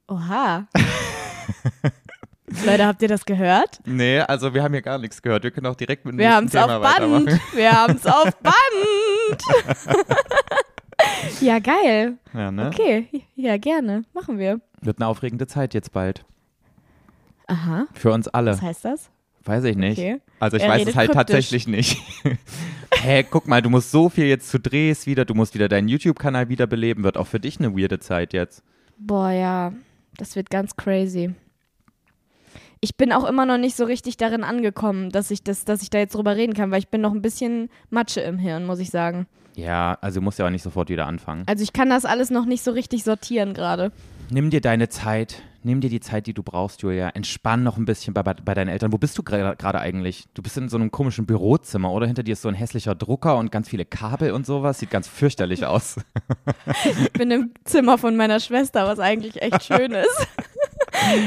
Oha. Leute, habt ihr das gehört? Nee, also wir haben hier gar nichts gehört. Wir können auch direkt mit dem Wir haben nächsten es Thema auf Band. Wir haben es auf Band. ja, geil. Ja, ne? Okay, ja, gerne. Machen wir. Wird eine aufregende Zeit jetzt bald. Aha. Für uns alle. Was heißt das? Weiß ich nicht. Okay. Also ich Er weiß es halt kryptisch. tatsächlich nicht. hä, guck mal, du musst so viel jetzt zu Drehs wieder, du musst wieder deinen YouTube-Kanal wiederbeleben, wird auch für dich eine weirde Zeit jetzt. Boah, ja, das wird ganz crazy. Ich bin auch immer noch nicht so richtig darin angekommen, dass ich, das, dass ich da jetzt drüber reden kann, weil ich bin noch ein bisschen Matsche im Hirn, muss ich sagen. Ja, also du musst ja auch nicht sofort wieder anfangen. Also ich kann das alles noch nicht so richtig sortieren gerade. Nimm dir deine Zeit, nimm dir die Zeit, die du brauchst, Julia. Entspann noch ein bisschen bei, bei, bei deinen Eltern. Wo bist du gerade eigentlich? Du bist in so einem komischen Bürozimmer, oder? Hinter dir ist so ein hässlicher Drucker und ganz viele Kabel und sowas. Sieht ganz fürchterlich aus. Ich bin im Zimmer von meiner Schwester, was eigentlich echt schön ist.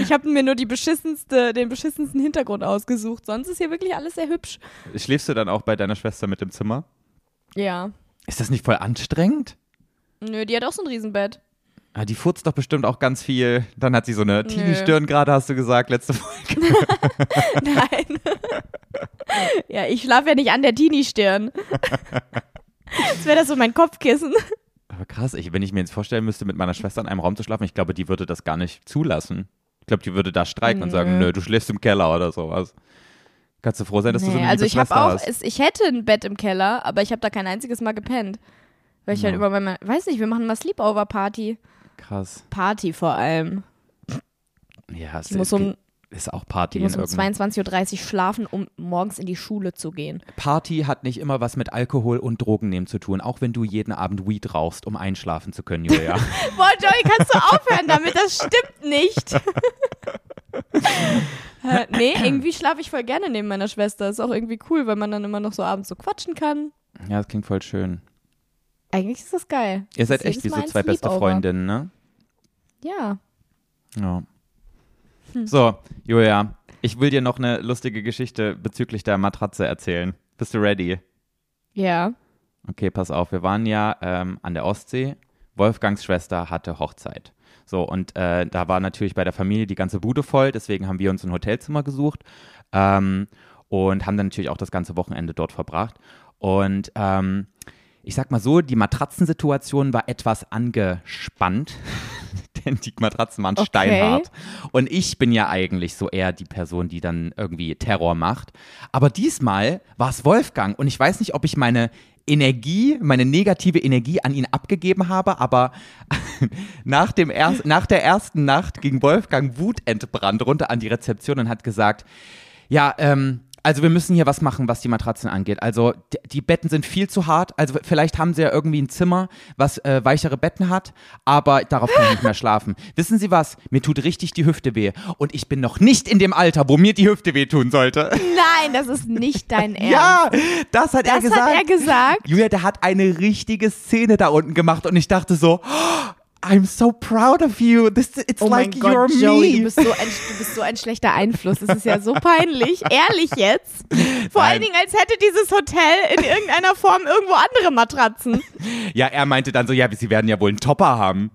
Ich habe mir nur die beschissenste, den beschissensten Hintergrund ausgesucht. Sonst ist hier wirklich alles sehr hübsch. Schläfst du dann auch bei deiner Schwester mit im Zimmer? Ja. Ist das nicht voll anstrengend? Nö, die hat auch so ein Riesenbett. Ah, die furzt doch bestimmt auch ganz viel. Dann hat sie so eine Teenie-Stirn gerade, hast du gesagt, letzte Folge. Nein. ja, ich schlafe ja nicht an der Teenie-Stirn. Jetzt wäre das so mein Kopfkissen. Aber krass, ich, wenn ich mir jetzt vorstellen müsste, mit meiner Schwester in einem Raum zu schlafen, ich glaube, die würde das gar nicht zulassen. Ich glaube, die würde da streiken und sagen, Nö. nö, du schläfst im Keller oder sowas. Kannst du froh sein, dass du so Nee, eine also ich habe Schwester auch, hast. es, ich hätte ein Bett im Keller, aber ich habe da kein einziges Mal gepennt. Weil ich halt Ja. über meine, weiß nicht, wir machen mal Sleepover-Party. Krass. Party vor allem. Ja, es muss um, ist auch Party die muss um irgendeinem- 22.30 Uhr schlafen, um morgens in die Schule zu gehen. Party hat nicht immer was mit Alkohol und Drogen nehmen zu tun, auch wenn du jeden Abend Weed rauchst, um einschlafen zu können, Julia. Boah, Joey, kannst du aufhören damit? Das stimmt nicht. Äh, nee, irgendwie schlafe ich voll gerne neben meiner Schwester. Ist auch irgendwie cool, weil man dann immer noch so abends so quatschen kann. ja, das klingt voll schön. Eigentlich ist das geil. Ihr seid Das echt wie so zwei beste. Freundinnen, ne? Ja. Ja. Hm. So, Julia, ich will dir noch eine lustige Geschichte bezüglich der Matratze erzählen. Bist du ready? Ja. Okay, pass auf. Wir waren ja ähm, an der Ostsee. Wolfgangs Schwester hatte Hochzeit. So, und äh, da war natürlich bei der Familie die ganze Bude voll. Deswegen haben wir uns ein Hotelzimmer gesucht ähm, und haben dann natürlich auch das ganze Wochenende dort verbracht. Und ähm, ich sag mal so, die Matratzensituation war etwas angespannt, denn die Matratzen waren Okay. steinhart. Und ich bin ja eigentlich so eher die Person, die dann irgendwie Terror macht. Aber diesmal war es Wolfgang und ich weiß nicht, ob ich meine Energie, meine negative Energie an ihn abgegeben habe, aber nach, dem erst, nach der ersten Nacht ging Wolfgang wutentbrannt runter an die Rezeption und hat gesagt, ja, ähm, also wir müssen hier was machen, was die Matratzen angeht. Also die Betten sind viel zu hart. Also vielleicht haben sie ja irgendwie ein Zimmer, was äh, weichere Betten hat, aber darauf kann ich nicht mehr schlafen. Wissen Sie was? Mir tut richtig die Hüfte weh. Und ich bin noch nicht in dem Alter, wo mir die Hüfte weh tun sollte. Nein, das ist nicht dein Ernst. Ja, das hat er das gesagt. hat er gesagt. Julia, der hat eine richtige Szene da unten gemacht und ich dachte so, "Oh, I'm so proud of you. This, it's Oh like mein Gott, you're Joey, me. du bist, so ein, du bist so ein schlechter Einfluss. Das ist ja so peinlich. Ehrlich jetzt. Vor Nein. allen Dingen, als hätte dieses Hotel in irgendeiner Form irgendwo andere Matratzen. Ja, er meinte dann so, ja, sie werden ja wohl einen Topper haben.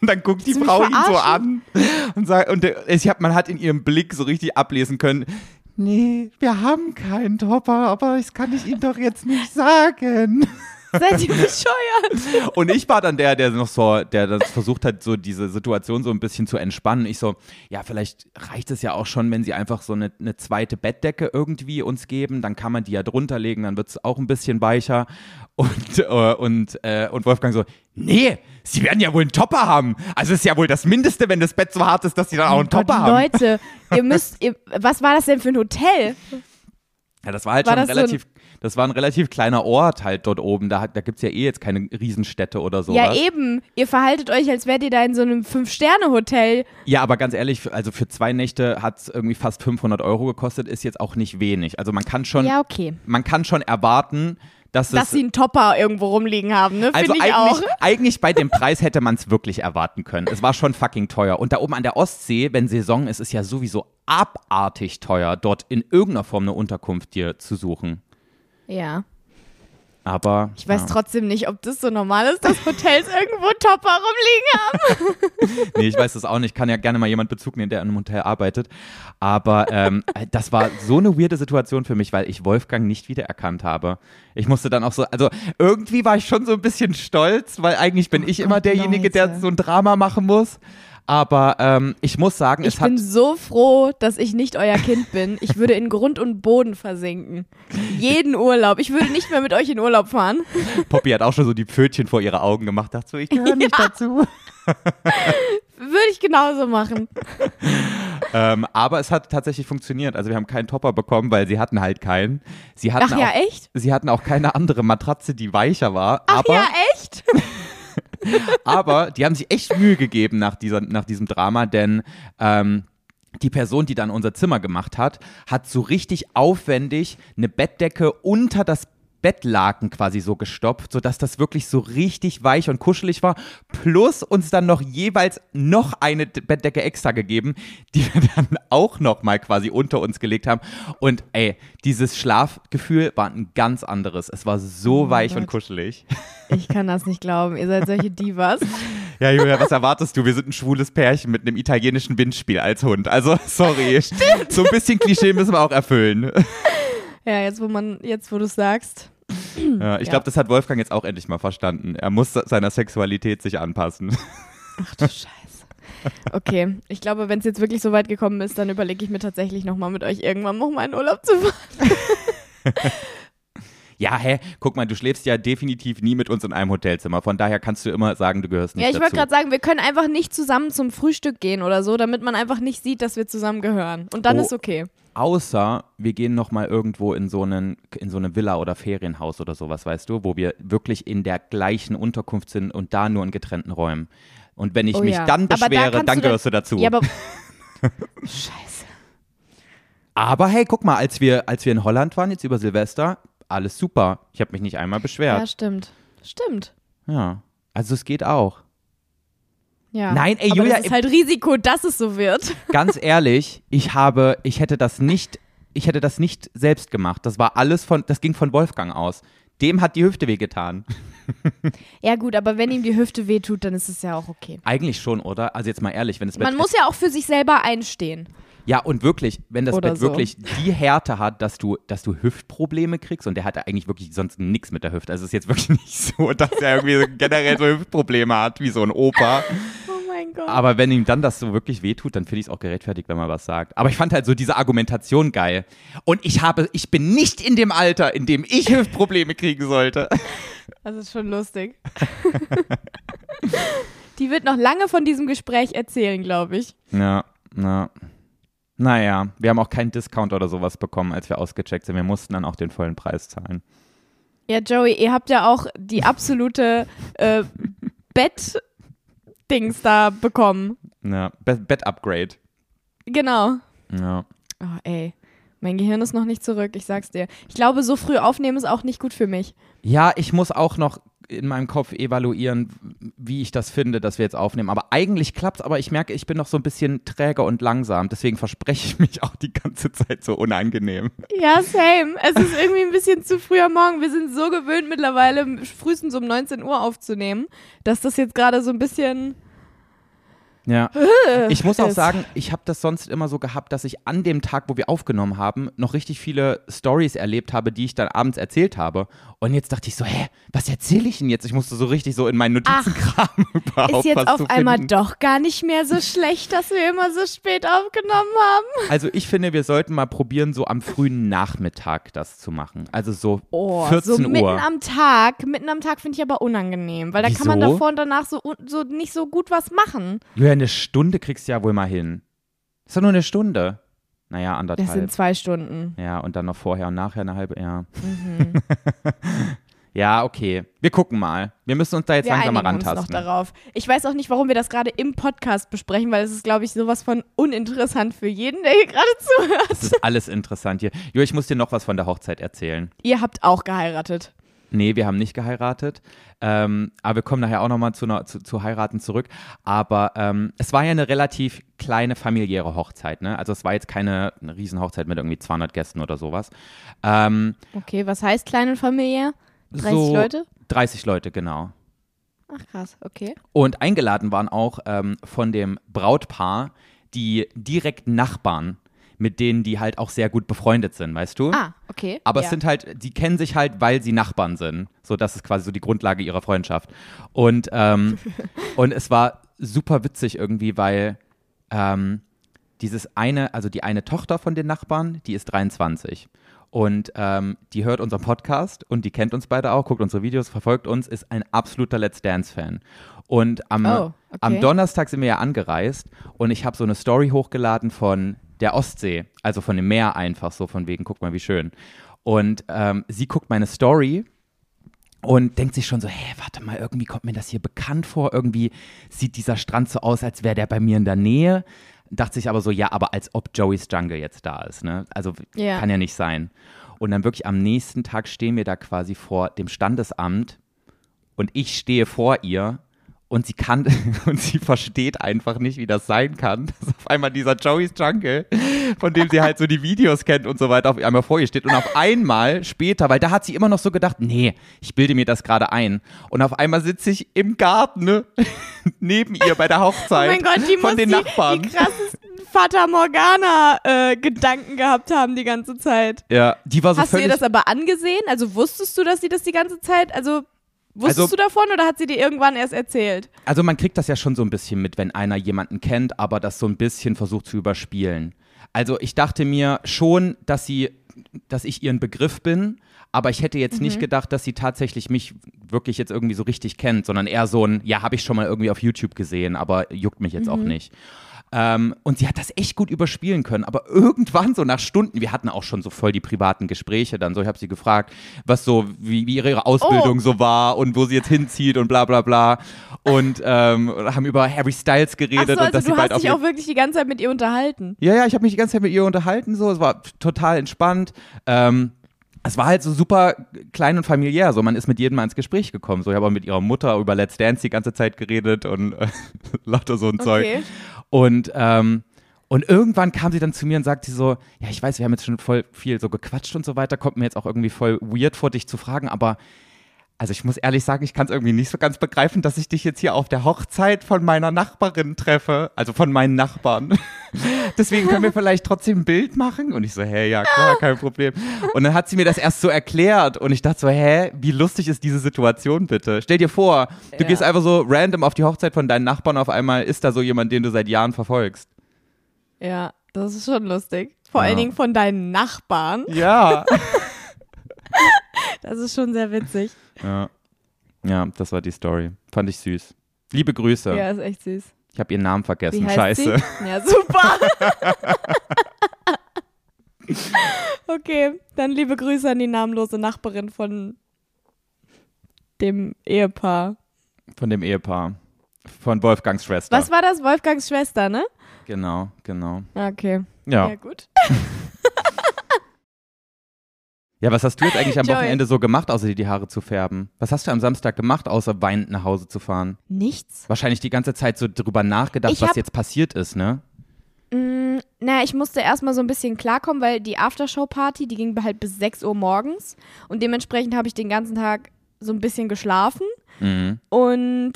Und dann guckt die Frau ihn so an und sagt, und der, ich hab, man hat in ihrem Blick so richtig ablesen können, nee, wir haben keinen Topper, aber das kann ich Ihnen doch jetzt nicht sagen. Seid ihr bescheuert? Und ich war dann der, der noch so, der das versucht hat, so diese Situation so ein bisschen zu entspannen. Ich so, ja, vielleicht reicht es ja auch schon, wenn sie einfach so eine, eine zweite Bettdecke irgendwie uns geben. Dann kann man die ja drunter legen, dann wird es auch ein bisschen weicher. Und, äh, und, äh, und Wolfgang so, nee, sie werden ja wohl einen Topper haben. Also ist ja wohl das Mindeste, wenn das Bett so hart ist, dass sie dann auch einen Gott, Topper haben. Leute, ihr müsst, ihr, was war das denn für ein Hotel? Ja, das war halt War schon das so relativ, das war ein relativ kleiner Ort halt dort oben. Da, da gibt es ja eh jetzt keine Riesenstädte oder sowas. Ja, eben. Ihr verhaltet euch, als wärt ihr da in so einem Fünf-Sterne-Hotel. Ja, aber ganz ehrlich, also für zwei Nächte hat es irgendwie fast 500 Euro gekostet, ist jetzt auch nicht wenig. Also man kann schon, Ja, okay. man kann schon erwarten, dass, Dass sie einen Topper irgendwo rumliegen haben, ne? also Finde ich auch. eigentlich, eigentlich bei dem Preis hätte man es wirklich erwarten können. Es war schon fucking teuer. Und da oben an der Ostsee, wenn Saison ist, ist ja sowieso abartig teuer, dort in irgendeiner Form eine Unterkunft dir zu suchen. Ja. Aber Ich weiß ja. trotzdem nicht, ob das so normal ist, dass Hotels irgendwo Topper rumliegen haben. Nee, ich weiß das auch nicht. Kann ja gerne mal jemand Bezug nehmen, der in einem Hotel arbeitet. Aber ähm, das war so eine weirde Situation für mich, weil ich Wolfgang nicht wiedererkannt habe. Ich musste dann auch so, also irgendwie war ich schon so ein bisschen stolz, weil eigentlich bin ich immer derjenige, der so ein Drama machen muss. Aber ähm, ich muss sagen, Ich es hat. bin so froh, dass ich nicht euer Kind bin. Ich würde in Grund und Boden versinken. Jeden Urlaub. Ich würde nicht mehr mit euch in Urlaub fahren. Poppy hat auch schon so die Pfötchen vor ihre Augen gemacht. Dachte so, ich gehöre nicht dazu. Würde ich genauso machen. Ähm, aber es hat tatsächlich funktioniert. Also wir haben keinen Topper bekommen, weil sie hatten halt keinen. Sie hatten Ach ja, auch, echt? Sie hatten auch keine andere Matratze, die weicher war. Ach aber, ja, echt? Aber die haben sich echt Mühe gegeben nach, dieser, nach diesem Drama, denn ähm, die Person, die dann unser Zimmer gemacht hat, hat so richtig aufwendig eine Bettdecke unter das Bettlaken quasi so gestopft, sodass das wirklich so richtig weich und kuschelig war. Plus uns dann noch jeweils noch eine Bettdecke extra gegeben, die wir dann auch noch mal quasi unter uns gelegt haben. Und ey, dieses Schlafgefühl war ein ganz anderes. Es war so Oh weich und Gott. kuschelig. Ich kann das nicht glauben. Ihr seid solche Divas. Ja, Julia, was erwartest du? Wir sind ein schwules Pärchen mit einem italienischen Windspiel als Hund. Also, sorry. So ein bisschen Klischee müssen wir auch erfüllen. Ja, jetzt wo man, jetzt wo du es sagst. Ja, ich Ja. glaube, das hat Wolfgang jetzt auch endlich mal verstanden. Er muss seiner Sexualität sich anpassen. Ach du Scheiße. Okay, ich glaube, wenn es jetzt wirklich so weit gekommen ist, dann überlege ich mir tatsächlich nochmal mit euch irgendwann noch mal in Urlaub zu fahren. Ja, hä? Guck mal, du schläfst ja definitiv nie mit uns in einem Hotelzimmer. Von daher kannst du immer sagen, du gehörst nicht Ja, ich wollte dazu. gerade sagen, wir können einfach nicht zusammen zum Frühstück gehen oder so, damit man einfach nicht sieht, dass wir zusammen gehören. Und dann Oh. ist okay. Außer wir gehen noch mal irgendwo in so einen in so eine Villa oder Ferienhaus oder sowas, weißt du, wo wir wirklich in der gleichen Unterkunft sind und da nur in getrennten Räumen. Und wenn ich Oh mich ja. dann da beschwere, kannst dann du gehörst du dazu. Ja, aber. Scheiße. Aber hey, guck mal, als wir, als wir in Holland waren, jetzt über Silvester, alles super. Ich habe mich nicht einmal Ja, beschwert. stimmt. Stimmt. Ja. Also es geht auch. Ja. Nein, ey, aber Julia, das ist halt Risiko, dass es so wird. Ganz ehrlich, ich habe, ich hätte das nicht, ich hätte das nicht selbst gemacht. Das war alles von, das ging von Wolfgang aus. Dem hat die Hüfte wehgetan. Ja, gut, aber wenn ihm die Hüfte wehtut, dann ist es ja auch okay. Eigentlich schon, oder? Also jetzt mal ehrlich, wenn es Man muss ja auch für sich selber einstehen. Ja, und wirklich, wenn das Oder Bett so. wirklich die Härte hat, dass du, dass du Hüftprobleme kriegst, und der hatte eigentlich wirklich sonst nichts mit der Hüfte. Also es ist jetzt wirklich nicht so, dass er irgendwie so generell so Hüftprobleme hat, wie so ein Opa. Mein Gott. Aber wenn ihm dann das so wirklich wehtut, dann finde ich es auch gerechtfertigt, wenn man was sagt. Aber ich fand halt so diese Argumentation geil. Und ich habe, ich bin nicht in dem Alter, in dem ich Hüftprobleme kriegen sollte. Das ist schon lustig. Die wird noch lange von diesem Gespräch erzählen, glaube ich. Ja, na. Naja, wir haben auch keinen Discount oder sowas bekommen, als wir ausgecheckt sind. Wir mussten dann auch den vollen Preis zahlen. Ja, Joey, ihr habt ja auch die absolute äh, Bett-Dings da bekommen. Ja, Be Bett-Upgrade. Genau. Ja. Oh, ey. Mein Gehirn ist noch nicht zurück, ich sag's dir. Ich glaube, so früh aufnehmen ist auch nicht gut für mich. Ja, ich muss auch noch in meinem Kopf evaluieren, wie ich das finde, dass wir jetzt aufnehmen. Aber eigentlich klappt's, aber ich merke, ich bin noch so ein bisschen träge und langsam. Deswegen verspreche ich mich auch die ganze Zeit so unangenehm. Ja, same. Es ist irgendwie ein bisschen zu früh am Morgen. Wir sind so gewöhnt mittlerweile, frühestens um 19 Uhr aufzunehmen, dass das jetzt gerade so ein bisschen. Ja. Ich muss auch sagen, ich habe das sonst immer so gehabt, dass ich an dem Tag, wo wir aufgenommen haben, noch richtig viele Stories erlebt habe, die ich dann abends erzählt habe. Und jetzt dachte ich so, hä, was erzähle ich denn jetzt? Ich musste so richtig so in meinen Notizenkram überhaupt Ist jetzt auf einmal finden. doch gar nicht mehr so schlecht, dass wir immer so spät aufgenommen haben. Also ich finde, wir sollten mal probieren, so am frühen Nachmittag das zu machen. Also so Oh, 14 so mitten Uhr. am Tag. Mitten am Tag finde ich aber unangenehm, weil da kann man Wieso? davor und danach so, so nicht so gut was machen. Ja, eine Stunde kriegst du ja wohl mal hin. Ist doch nur eine Stunde. Naja, Das anderthalb. sind zwei Stunden. Ja, und dann noch vorher und nachher eine halbe, ja. Mhm. ja, okay. Wir gucken mal. Wir müssen uns da jetzt Wir langsam mal einigen uns noch rantasten. darauf. Ich weiß auch nicht, warum wir das gerade im Podcast besprechen, weil es ist, glaube ich, sowas von uninteressant für jeden, der hier gerade zuhört. Das ist alles interessant hier. Jo, ich muss dir noch was von der Hochzeit erzählen. Ihr habt auch geheiratet. Nee, wir haben nicht geheiratet. Ähm, aber wir kommen nachher auch nochmal zu, zu, zu heiraten zurück. Aber ähm, es war ja eine relativ kleine familiäre Hochzeit. Ne? Also es war jetzt keine eine Riesenhochzeit mit irgendwie 200 Gästen oder sowas. Ähm, Okay, was heißt kleine Familie? 30 so Leute? 30 Leute, genau. Ach krass, okay. Und eingeladen waren auch ähm, von dem Brautpaar die direkten Nachbarn, mit denen die halt auch sehr gut befreundet sind, weißt du? Ah, okay. Aber ja. es sind halt, die kennen sich halt, weil sie Nachbarn sind. So, das ist quasi so die Grundlage ihrer Freundschaft. Und, ähm, und es war super witzig irgendwie, weil ähm, dieses eine, also die eine Tochter von den Nachbarn, die ist 23. Und ähm, die hört unseren Podcast und die kennt uns beide auch, guckt unsere Videos, verfolgt uns, ist ein absoluter Let's Dance-Fan. Und am, Oh, okay. am Donnerstag sind wir ja angereist und ich habe so eine Story hochgeladen von der Ostsee, also von dem Meer einfach, so von wegen, guck mal, wie schön. Und ähm, sie guckt meine Story und denkt sich schon so, hä, warte mal, irgendwie kommt mir das hier bekannt vor, irgendwie sieht dieser Strand so aus, als wäre der bei mir in der Nähe. Dachte sich aber so, ja, aber als ob Joey's Jungle jetzt da ist, ne? Also Ja. kann ja nicht sein. Und dann wirklich am nächsten Tag stehen wir da quasi vor dem Standesamt und ich stehe vor ihr und sie kann und sie versteht einfach nicht, wie das sein kann, dass auf einmal dieser Joey's Jungle, von dem sie halt so die Videos kennt und so weiter, auf einmal vor ihr steht und auf einmal später, weil da hat sie immer noch so gedacht, nee, ich bilde mir das gerade ein und auf einmal sitze ich im Garten ne, neben ihr bei der Oh Hochzeit mein Gott, die von muss den die, Nachbarn. die krassesten Fata Morgana-Gedanken gehabt haben die ganze Zeit. ja, die war so Hast du ihr das aber angesehen? Also wusstest du, dass sie das die ganze Zeit, also wusstest Also- du davon oder hat sie dir irgendwann erst erzählt? Also man kriegt das ja schon so ein bisschen mit, wenn einer jemanden kennt, aber das so ein bisschen versucht zu überspielen. Also ich dachte mir schon, dass sie, dass ich ihren Begriff bin, aber ich hätte jetzt nicht gedacht, dass sie tatsächlich mich wirklich jetzt irgendwie so richtig kennt, sondern eher so ein, ja, habe ich schon mal irgendwie auf YouTube gesehen, aber juckt mich jetzt auch nicht. Ähm, und sie hat das echt gut überspielen können, aber irgendwann so nach Stunden, wir hatten auch schon so voll die privaten Gespräche dann so, ich habe sie gefragt, was so, wie, wie ihre Ausbildung Oh. so war und wo sie jetzt hinzieht und bla bla bla und ähm, haben über Harry Styles geredet so, und dass also sie du bald hast dich auch wirklich die ganze Zeit mit ihr unterhalten. ja, ja, ich habe mich die ganze Zeit mit ihr unterhalten, so, es war total entspannt. Ähm, es war halt so super klein und familiär, so man ist mit jedem mal ins Gespräch gekommen. So, ich habe auch mit ihrer Mutter über Let's Dance die ganze Zeit geredet und äh, lauter so ein Zeug. Und ähm, und irgendwann kam sie dann zu mir und sagte so, ja, ich weiß, wir haben jetzt schon voll viel so gequatscht und so weiter, kommt mir jetzt auch irgendwie voll weird vor, dich zu fragen, aber also ich muss ehrlich sagen, ich kann es irgendwie nicht so ganz begreifen, dass ich dich jetzt hier auf der Hochzeit von meiner Nachbarin treffe, also von meinen Nachbarn. Deswegen können wir vielleicht trotzdem ein Bild machen. Und ich so, hä, ja klar, kein Problem. Und dann hat sie mir das erst so erklärt und ich dachte so, hä, wie lustig ist diese Situation bitte? Stell dir vor, du Ja. gehst einfach so random auf die Hochzeit von deinen Nachbarn, auf einmal ist da so jemand, den du seit Jahren verfolgst. Ja, das ist schon lustig. Vor Ja. allen Dingen von deinen Nachbarn. Ja. Das ist schon sehr witzig. ja. Ja, das war die Story. Fand ich süß. Liebe Grüße. Ja, ist echt süß. Ich habe ihren Namen vergessen. Scheiße. sie? Ja, super. okay, dann liebe Grüße an die namenlose Nachbarin von dem Ehepaar. Von dem Ehepaar. Von Wolfgangs Schwester. Was war das? Wolfgangs Schwester, ne? Genau, genau. Okay. Ja. Ja, gut. Ja, was hast du jetzt eigentlich am Joey. Wochenende so gemacht, außer dir die Haare zu färben? Was hast du am Samstag gemacht, außer weinend nach Hause zu fahren? Nichts? Wahrscheinlich die ganze Zeit so drüber nachgedacht, Ich was jetzt passiert ist, ne? Mm, naja, ich musste erstmal so ein bisschen klarkommen, weil die Aftershow-Party, die ging halt bis 6 Uhr morgens. Und dementsprechend habe ich den ganzen Tag so ein bisschen geschlafen Mhm. und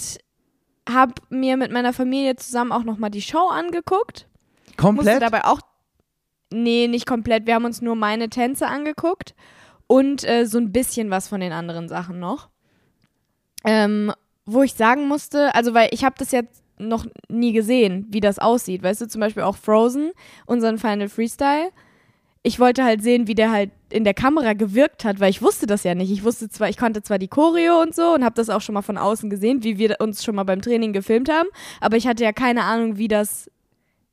habe mir mit meiner Familie zusammen auch nochmal die Show angeguckt. Musste Komplett? dabei auch. Nee, nicht komplett. Wir haben uns nur meine Tänze angeguckt und äh, so ein bisschen was von den anderen Sachen noch. Ähm, wo ich sagen musste, also weil ich habe das jetzt noch nie gesehen, wie das aussieht. Weißt du, zum Beispiel auch Frozen, unseren Final Freestyle. Ich wollte halt sehen, wie der halt in der Kamera gewirkt hat, weil ich wusste das ja nicht. Ich wusste zwar, ich konnte zwar die Choreo und so und habe das auch schon mal von außen gesehen, wie wir uns schon mal beim Training gefilmt haben, aber ich hatte ja keine Ahnung, wie das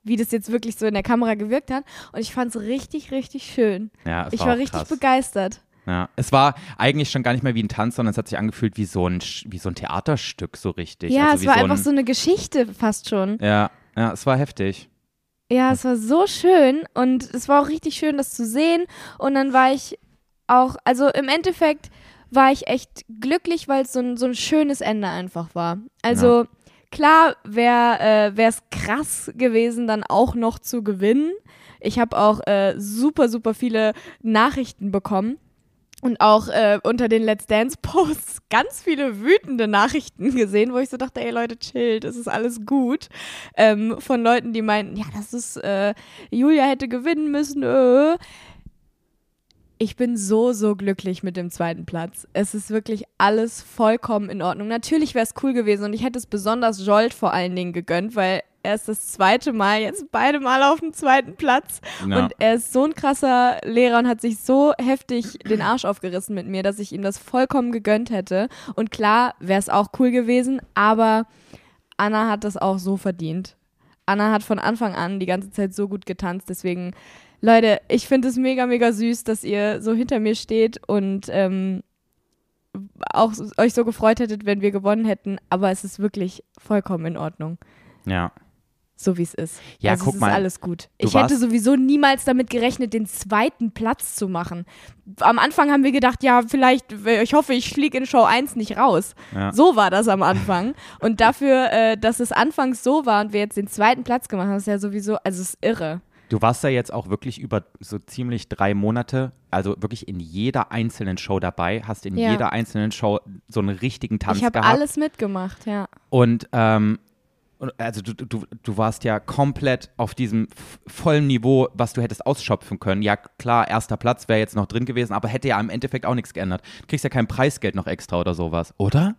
wie das jetzt wirklich so in der Kamera gewirkt hat und ich fand es richtig richtig schön. Ja, ich war, war richtig krass. begeistert. Ja, es war eigentlich schon gar nicht mehr wie ein Tanz, sondern es hat sich angefühlt wie so ein, wie so ein Theaterstück, so richtig. Ja, also es war so einfach ein, so eine Geschichte fast schon. Ja, ja, es war heftig. Ja, es war so schön und es war auch richtig schön, das zu sehen. Und dann war ich auch, also im Endeffekt war ich echt glücklich, weil es so ein, so ein schönes Ende einfach war. Also klar wäre es krass gewesen, dann auch noch zu gewinnen. Ich habe auch äh, super, super viele Nachrichten bekommen. Und auch äh, unter den Let's Dance-Posts ganz viele wütende Nachrichten gesehen, wo ich so dachte, ey Leute, chillt, es ist alles gut. Ähm, von Leuten, die meinten, ja, das ist, äh, Julia hätte gewinnen müssen. Äh. Ich bin so, so glücklich mit dem zweiten Platz. Es ist wirklich alles vollkommen in Ordnung. Natürlich wäre es cool gewesen und ich hätte es besonders Jolt vor allen Dingen gegönnt, weil er ist das zweite Mal, jetzt beide Mal auf dem zweiten Platz. Ja. Und er ist so ein krasser Lehrer und hat sich so heftig den Arsch aufgerissen mit mir, dass ich ihm das vollkommen gegönnt hätte. Und klar wäre es auch cool gewesen, aber Anna hat das auch so verdient. Anna hat von Anfang an die ganze Zeit so gut getanzt, deswegen Leute, ich finde es mega, mega süß, dass ihr so hinter mir steht und ähm, auch euch so gefreut hättet, wenn wir gewonnen hätten. Aber es ist wirklich vollkommen in Ordnung, Ja. So wie es ist. Ja, also guck es ist mal, alles gut. Ich hätte sowieso niemals damit gerechnet, den zweiten Platz zu machen. Am Anfang haben wir gedacht, ja, vielleicht, ich hoffe, ich fliege in Show 1 nicht raus. Ja. So war das am Anfang. Und dafür, äh, dass es anfangs so war und wir jetzt den zweiten Platz gemacht haben, ist ja sowieso, also es ist irre. Du warst da jetzt auch wirklich über so ziemlich drei Monate, also wirklich in jeder einzelnen Show dabei, hast in Ja. jeder einzelnen Show so einen richtigen Tanz ich habe gehabt. alles mitgemacht, ja. Und ähm, und also du, du, du warst ja komplett auf diesem vollen Niveau, was du hättest ausschöpfen können. Ja, klar, erster Platz wäre jetzt noch drin gewesen, aber hätte ja im Endeffekt auch nichts geändert. Du kriegst ja kein Preisgeld noch extra oder sowas, oder?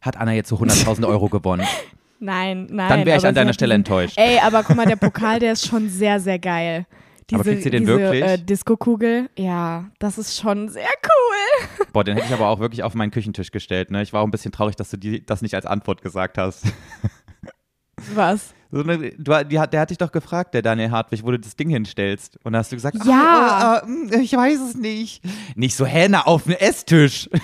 Hat Anna jetzt so 100.000 Euro gewonnen? Nein, nein. Dann wäre ich an deiner Stelle enttäuscht. Ey, aber guck mal, der Pokal, der ist schon sehr, sehr geil. Diese, Aber kriegt sie den diese, wirklich? Äh, Disco-Kugel, ja, das ist schon sehr cool. Boah, den hätte ich aber auch wirklich auf meinen Küchentisch gestellt. Ne? Ich war auch ein bisschen traurig, dass du die, das nicht als Antwort gesagt hast. Was? So eine, du, die, der hat dich doch gefragt, der Daniel Hartwig, wo du das Ding hinstellst. Und da hast du gesagt, Ja. ah, äh, ich weiß es nicht. Nicht so, hä, na, auf den Esstisch.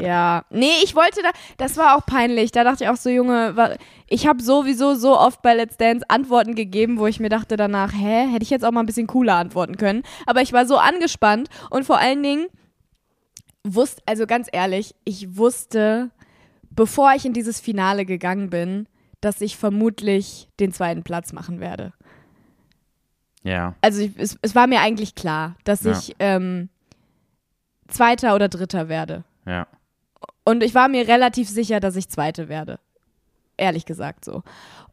Ja. Nee, ich wollte da, das war auch peinlich. Da dachte ich auch so, Junge, ich habe sowieso so oft bei Let's Dance Antworten gegeben, wo ich mir dachte danach, hä, hätte ich jetzt auch mal ein bisschen cooler antworten können. Aber ich war so angespannt und vor allen Dingen wusste, also ganz ehrlich, ich wusste, bevor ich in dieses Finale gegangen bin, dass ich vermutlich den zweiten Platz machen werde. Ja. Also ich, es, es war mir eigentlich klar, dass Ja. ich ähm, Zweiter oder Dritter werde. Ja. Und ich war mir relativ sicher, dass ich Zweite werde. Ehrlich gesagt so.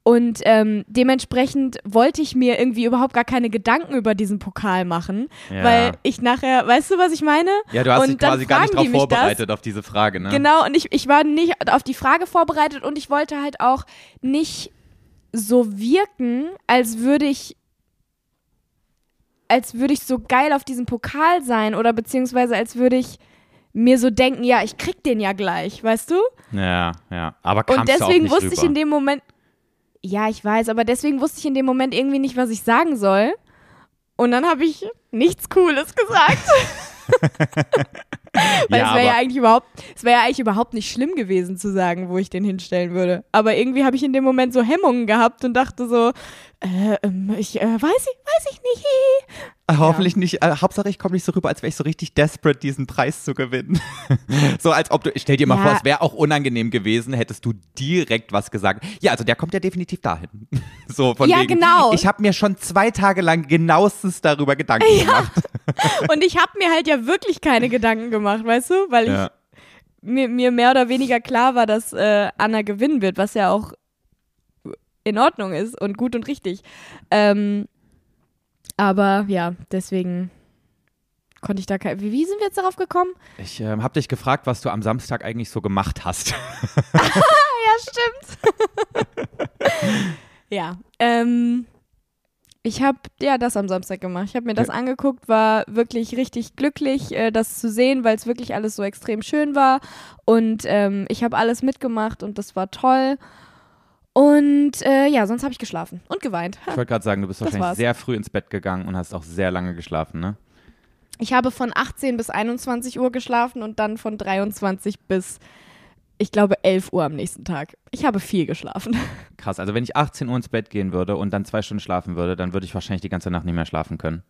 Und ähm, dementsprechend wollte ich mir irgendwie überhaupt gar keine Gedanken über diesen Pokal machen, Ja. weil ich nachher, weißt du, was ich meine? Ja, du hast und dich quasi gar nicht drauf mich das. vorbereitet auf diese Frage, ne? Genau, und ich, ich war nicht auf die Frage vorbereitet und ich wollte halt auch nicht so wirken, als würde ich als würde ich so geil auf diesem Pokal sein oder beziehungsweise als würde ich mir so denken, ja, ich krieg den ja gleich, weißt du? Ja, ja. Aber Und deswegen wusste rüber. ich in dem Moment, ja, ich weiß, aber deswegen wusste ich in dem Moment irgendwie nicht, was ich sagen soll. Und dann habe ich nichts Cooles gesagt. Weil ja, es wäre ja eigentlich überhaupt, es wäre ja eigentlich überhaupt nicht schlimm gewesen zu sagen, wo ich den hinstellen würde. Aber irgendwie habe ich in dem Moment so Hemmungen gehabt und dachte so, äh, ähm, ich äh, weiß ich, weiß ich nicht. Äh, Hoffentlich nicht. Äh, Hauptsache, ich komme nicht so rüber, als wäre ich so richtig desperate, diesen Preis zu gewinnen. so als ob du, stell dir mal Ja. vor, es wäre auch unangenehm gewesen, hättest du direkt was gesagt. Ja, also der kommt ja definitiv dahin. so von Ja, wegen, genau. Ich habe mir schon zwei Tage lang genauestens darüber Gedanken gemacht. Und ich habe mir halt ja wirklich keine Gedanken gemacht, weißt du? Weil ich Ja. mir, mir mehr oder weniger klar war, dass äh, Anna gewinnen wird, was ja auch in Ordnung ist und gut und richtig. Ähm, aber ja, deswegen konnte ich da kein. Wie, wie sind wir jetzt darauf gekommen? Ich ähm, habe dich gefragt, was du am Samstag eigentlich so gemacht hast. Ja, stimmt. ja, ähm, ich habe ja das am Samstag gemacht. Ich habe mir das Ja. angeguckt, war wirklich richtig glücklich, äh, das zu sehen, weil es wirklich alles so extrem schön war. Und ähm, ich habe alles mitgemacht und das war toll. Und äh, ja, sonst habe ich geschlafen und geweint. Ich wollte gerade sagen, du bist Das wahrscheinlich war's. sehr früh ins Bett gegangen und hast auch sehr lange geschlafen, ne? Ich habe von 18 bis 21 Uhr geschlafen und dann von 23 bis, ich glaube, 11 Uhr am nächsten Tag. Ich habe viel geschlafen. Krass. Also wenn ich 18 Uhr ins Bett gehen würde und dann zwei Stunden schlafen würde, dann würde ich wahrscheinlich die ganze Nacht nicht mehr schlafen können.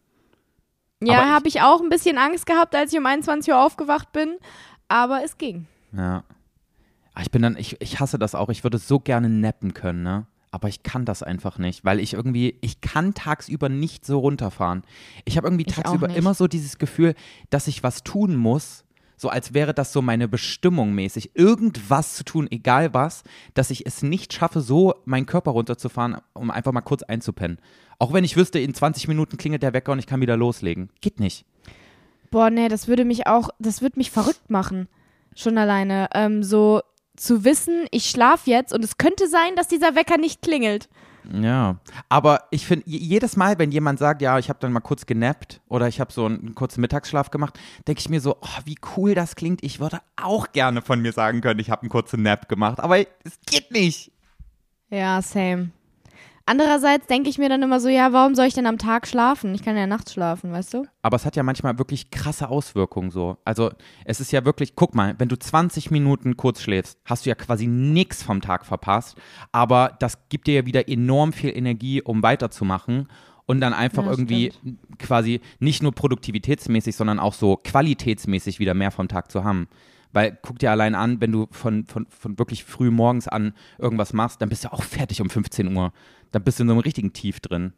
Ja, habe ich auch ein bisschen Angst gehabt, als ich um 21 Uhr aufgewacht bin, aber es ging. Ja. Ah, Ich bin dann, ich, ich hasse das auch. Ich würde so gerne nappen können, ne? Aber ich kann das einfach nicht, weil ich irgendwie, ich kann tagsüber nicht so runterfahren. Ich habe irgendwie Ich tagsüber immer so dieses Gefühl, dass ich was tun muss, so als wäre das so meine Bestimmung mäßig, irgendwas zu tun, egal was, dass ich es nicht schaffe, so meinen Körper runterzufahren, um einfach mal kurz einzupennen. Auch wenn ich wüsste, in 20 Minuten klingelt der Wecker und ich kann wieder loslegen. Geht nicht. Boah, nee, das würde mich auch, das würde mich verrückt machen. Schon alleine. Ähm, so zu wissen, ich schlafe jetzt und es könnte sein, dass dieser Wecker nicht klingelt. Ja, aber ich finde, jedes Mal, wenn jemand sagt, ja, ich habe dann mal kurz genappt oder ich habe so einen kurzen Mittagsschlaf gemacht, denke ich mir so, oh, wie cool das klingt. Ich würde auch gerne von mir sagen können, ich habe einen kurzen Nap gemacht, aber es geht nicht. Ja, same. Andererseits denke ich mir dann immer so, ja, warum soll ich denn am Tag schlafen? Ich kann ja nachts schlafen, weißt du? Aber es hat ja manchmal wirklich krasse Auswirkungen so. Also es ist ja wirklich, guck mal, wenn du 20 Minuten kurz schläfst, hast du ja quasi nichts vom Tag verpasst. Aber das gibt dir ja wieder enorm viel Energie, um weiterzumachen und dann einfach ja, irgendwie stimmt. quasi nicht nur produktivitätsmäßig, sondern auch so qualitätsmäßig wieder mehr vom Tag zu haben. Weil guck dir allein an, wenn du von, von, von wirklich früh morgens an irgendwas machst, dann bist du auch fertig um 15 Uhr. Dann bist du in so einem richtigen Tief drin.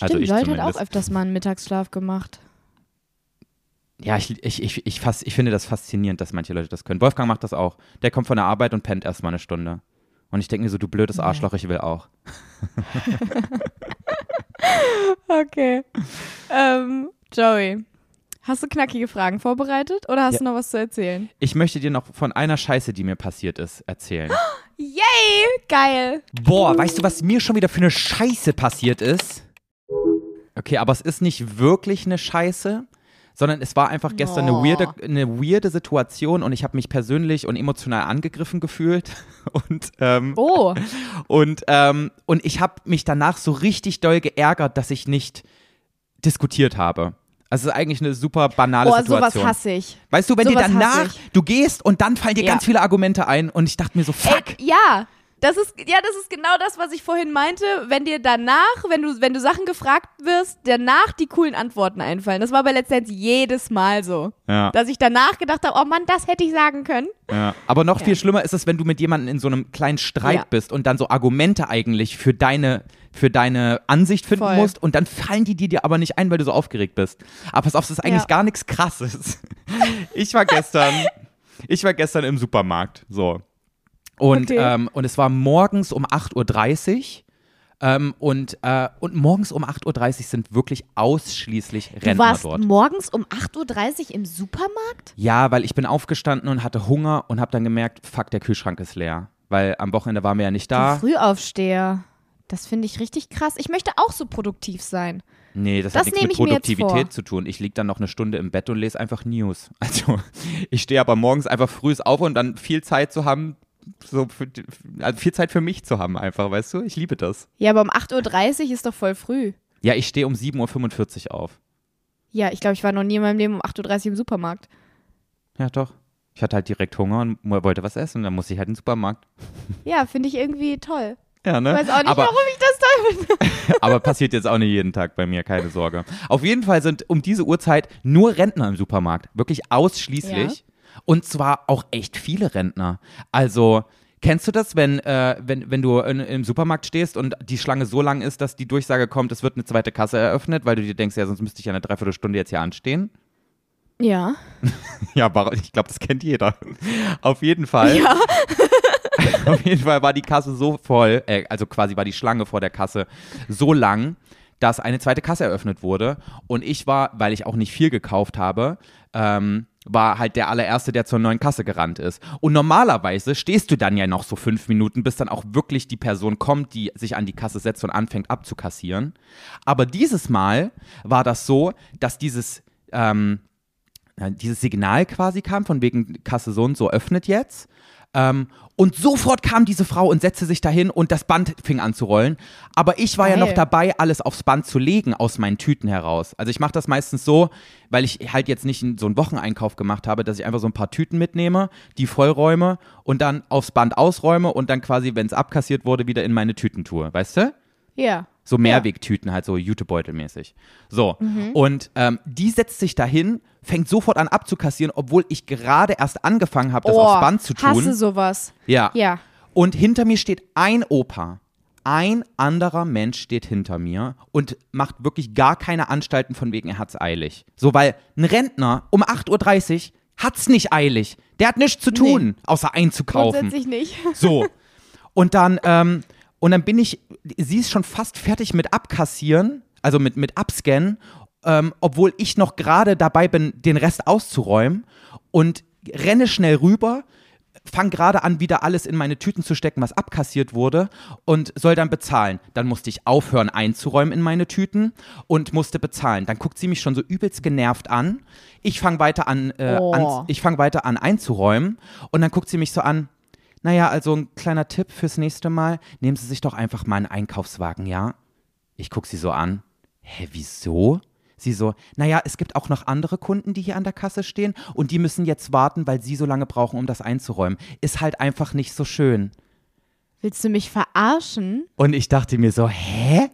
Also Stimmt, also Leute hat auch öfters mal einen Mittagsschlaf gemacht. Ja, ich, ich, ich, ich, fast, ich finde das faszinierend, dass manche Leute das können. Wolfgang macht das auch. Der kommt von der Arbeit und pennt erstmal eine Stunde. Und ich denke mir so, du blödes Arschloch, ich will auch. okay. Ähm, Joey, Hast du knackige Fragen vorbereitet oder hast ja. du noch was zu erzählen? Ich möchte dir noch von einer Scheiße, die mir passiert ist, erzählen. Yay! Geil! Boah, weißt du, was mir schon wieder für eine Scheiße passiert ist? Okay, aber es ist nicht wirklich eine Scheiße, sondern es war einfach gestern oh. eine, weirde, eine weirde Situation und ich habe mich persönlich und emotional angegriffen gefühlt. Und, ähm, oh. und, ähm, und ich habe mich danach so richtig doll geärgert, dass ich nicht diskutiert habe. Also es ist eigentlich eine super banale oh, Situation. sowas hasse ich. Weißt du, wenn sowas dir danach, du gehst und dann fallen dir ja. ganz viele Argumente ein und ich dachte mir so, fuck. Ey, ja, das ist, ja, das ist genau das, was ich vorhin meinte. Wenn dir danach, wenn du, wenn du Sachen gefragt wirst, danach die coolen Antworten einfallen. Das war bei Let's Dance jedes Mal so. Ja. Dass ich danach gedacht habe, oh Mann, das hätte ich sagen können. Ja. Aber noch ja. viel schlimmer ist es, wenn du mit jemandem in so einem kleinen Streit bist und dann so Argumente eigentlich für deine, für deine Ansicht finden Voll. musst und dann fallen die dir aber nicht ein, weil du so aufgeregt bist. Aber pass auf, das ist eigentlich gar nichts krasses. Ich war gestern, ich war gestern im Supermarkt. So. Und, okay. ähm, und es war morgens um 8.30 Uhr. Ähm, und, äh, und morgens um 8.30 Uhr sind wirklich ausschließlich Rentner du warst dort. morgens um 8.30 Uhr im Supermarkt? Ja, weil ich bin aufgestanden und hatte Hunger und habe dann gemerkt, fuck, der Kühlschrank ist leer. Weil am Wochenende waren wir ja nicht da. Du Frühaufsteher. Das finde ich richtig krass. Ich möchte auch so produktiv sein. Nee, das, das hat nichts mit Produktivität zu tun. Ich liege dann noch eine Stunde im Bett und lese einfach News. Also ich stehe aber morgens einfach früh auf und dann viel Zeit zu haben, so für, also viel Zeit für mich zu haben, einfach, weißt du? Ich liebe das. Ja, aber um 8.30 Uhr ist doch voll früh. Ja, ich stehe um 7.45 Uhr auf. Ja, ich glaube, ich war noch nie in meinem Leben um 8.30 Uhr im Supermarkt. Ja, doch. Ich hatte halt direkt Hunger und wollte was essen. Dann musste ich halt in den Supermarkt. Ja, finde ich irgendwie toll. Ja, ne? Ich weiß auch nicht, aber, warum ich das toll finde. aber passiert jetzt auch nicht jeden Tag bei mir, keine Sorge. Auf jeden Fall sind um diese Uhrzeit nur Rentner im Supermarkt. Wirklich ausschließlich. Ja. Und zwar auch echt viele Rentner. Also, Kennst du das, wenn, äh, wenn, wenn du in, im Supermarkt stehst und die Schlange so lang ist, dass die Durchsage kommt, es wird eine zweite Kasse eröffnet, weil du dir denkst, ja, sonst müsste ich ja eine Dreiviertelstunde jetzt hier anstehen? Ja. ja, ich glaube, das kennt jeder. Auf jeden Fall. Ja. Auf jeden Fall war die Kasse so voll, äh, also quasi war die Schlange vor der Kasse so lang, dass eine zweite Kasse eröffnet wurde. Und ich war, weil ich auch nicht viel gekauft habe, ähm, war halt der allererste, der zur neuen Kasse gerannt ist. Und normalerweise stehst du dann ja noch so fünf Minuten, bis dann auch wirklich die Person kommt, die sich an die Kasse setzt und anfängt abzukassieren. Aber dieses Mal war das so, dass dieses, ähm, dieses Signal quasi kam, von wegen Kasse so und so öffnet jetzt. Ähm, und sofort kam diese Frau und setzte sich dahin und das Band fing an zu rollen. Aber ich war Geil. ja noch dabei, alles aufs Band zu legen aus meinen Tüten heraus. Also ich mache das meistens so, weil ich halt jetzt nicht so einen Wocheneinkauf gemacht habe, dass ich einfach so ein paar Tüten mitnehme, die vollräume und dann aufs Band ausräume und dann quasi, wenn es abkassiert wurde, wieder in meine Tüten tue. Weißt du? Ja. So Mehrwegtüten, halt so Jutebeutelmäßig. So. Mhm. Und ähm, die setzt sich dahin, fängt sofort an abzukassieren, obwohl ich gerade erst angefangen habe, das oh, aufs Band zu tun. Hasse sowas. Ja. Ja. Und hinter mir steht ein Opa. Ein anderer Mensch steht hinter mir und macht wirklich gar keine Anstalten von wegen, er hat's eilig. So, weil ein Rentner um 8.30 Uhr hat's nicht eilig. Der hat nichts zu tun, nee. außer einzukaufen. Grundsätzlich nicht. So. Und dann, ähm, und dann bin ich, sie ist schon fast fertig mit Abkassieren, also mit, mit Abscannen ähm, obwohl ich noch gerade dabei bin, den Rest auszuräumen und renne schnell rüber, fang gerade an, wieder alles in meine Tüten zu stecken, was abkassiert wurde und soll dann bezahlen. Dann musste ich aufhören einzuräumen in meine Tüten und musste bezahlen. Dann guckt sie mich schon so übelst genervt an. Ich fange weiter an, äh, Oh. an ich fange weiter an einzuräumen und dann guckt sie mich so an. Naja, also ein kleiner Tipp fürs nächste Mal. Nehmen Sie sich doch einfach mal einen Einkaufswagen, ja? Ich gucke sie so an. Hä, wieso? Sie so, naja, es gibt auch noch andere Kunden, die hier an der Kasse stehen und die müssen jetzt warten, weil sie so lange brauchen, um das einzuräumen. Ist halt einfach nicht so schön. Willst du mich verarschen? Und ich dachte mir so, hä?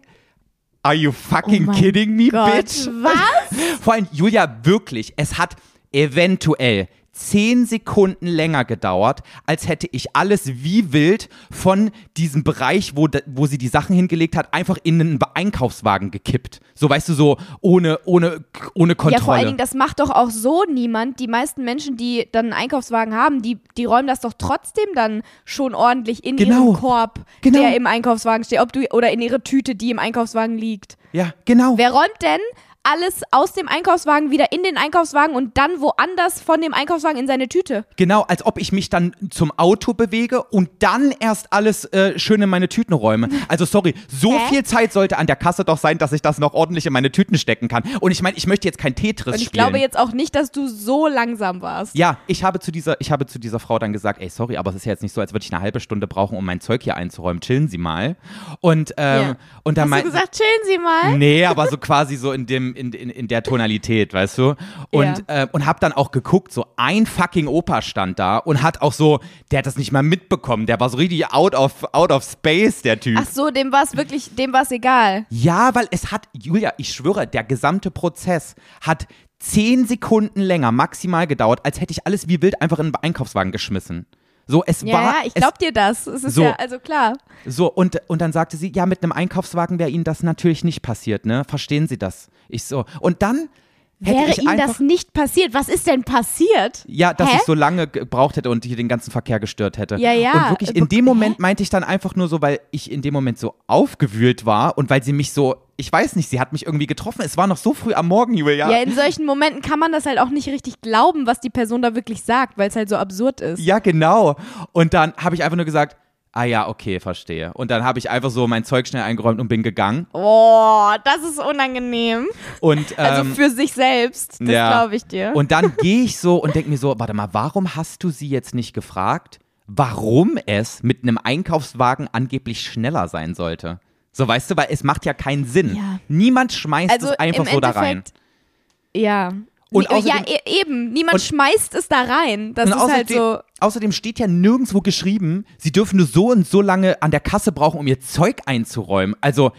Are you fucking Oh kidding me, Gott, bitch? was? Vor allem, Julia, wirklich, es hat eventuell zehn Sekunden länger gedauert, als hätte ich alles wie wild von diesem Bereich, wo, wo sie die Sachen hingelegt hat, einfach in einen Einkaufswagen gekippt. So, weißt du, so ohne, ohne, ohne Kontrolle. Ja, vor allen Dingen, das macht doch auch so niemand. Die meisten Menschen, die dann einen Einkaufswagen haben, die, die räumen das doch trotzdem dann schon ordentlich in Genau. ihren Korb, Genau. der im Einkaufswagen steht, ob du oder in ihre Tüte, die im Einkaufswagen liegt. ja, genau. Wer räumt denn alles aus dem Einkaufswagen wieder in den Einkaufswagen und dann woanders von dem Einkaufswagen in seine Tüte? Genau, als ob ich mich dann zum Auto bewege und dann erst alles äh, schön in meine Tüten räume. Also sorry, so Hä? viel Zeit sollte an der Kasse doch sein, dass ich das noch ordentlich in meine Tüten stecken kann. Und ich meine, ich möchte jetzt kein Tetris Und ich spielen. glaube jetzt auch nicht, dass du so langsam warst. ja, ich habe zu dieser, ich habe zu dieser Frau dann gesagt, ey, sorry, aber es ist ja jetzt nicht so, als würde ich eine halbe Stunde brauchen, um mein Zeug hier einzuräumen. Chillen Sie mal. Und ähm, Ja. und dann Hast du gesagt, chillen Sie mal? Nee, aber so quasi so in dem in, in, in der Tonalität, weißt du? Und Ja. äh, und hab dann auch geguckt, so ein fucking Opa stand da und hat auch so, der hat das nicht mal mitbekommen, der war so richtig out of out of space, der Typ. Ach so, dem war es wirklich, dem war es egal. Ja, weil es hat, Julia, ich schwöre, der gesamte Prozess hat zehn Sekunden länger maximal gedauert, als hätte ich alles wie wild einfach in den Einkaufswagen geschmissen. So, es Ja, war. ja, ich es- glaub dir das. Es ist So. ja, also klar. So, und, und dann sagte sie, ja, mit einem Einkaufswagen wäre Ihnen das natürlich nicht passiert, ne? Verstehen Sie das? Ich so. Und dann Wäre ihm einfach, das nicht passiert? Was ist denn passiert? ja, dass Hä? ich so lange gebraucht hätte und hier den ganzen Verkehr gestört hätte. Ja, ja. Und wirklich, in dem Moment meinte ich dann einfach nur so, weil ich in dem Moment so aufgewühlt war und weil sie mich so, ich weiß nicht, sie hat mich irgendwie getroffen. Es war noch so früh am Morgen, Julia. Ja, in solchen Momenten kann man das halt auch nicht richtig glauben, was die Person da wirklich sagt, weil es halt so absurd ist. Ja, genau. Und dann habe ich einfach nur gesagt, ah ja, okay, verstehe. Und dann habe ich einfach so mein Zeug schnell eingeräumt und bin gegangen. Oh, das ist unangenehm. Und, Also ähm, für sich selbst, das ja. glaube ich dir. Und dann gehe ich so und denke mir so, warte mal, warum hast du sie jetzt nicht gefragt, warum es mit einem Einkaufswagen angeblich schneller sein sollte? So, weißt du, weil es macht ja keinen Sinn. Ja. Niemand schmeißt also es einfach so da rein. Endeffekt- Ja. Und Nee, ja, außerdem- e- eben. Niemand und- schmeißt es da rein. Das ist außerdem, halt so. außerdem steht ja nirgendwo geschrieben, sie dürfen nur so und so lange an der Kasse brauchen, um ihr Zeug einzuräumen. Also,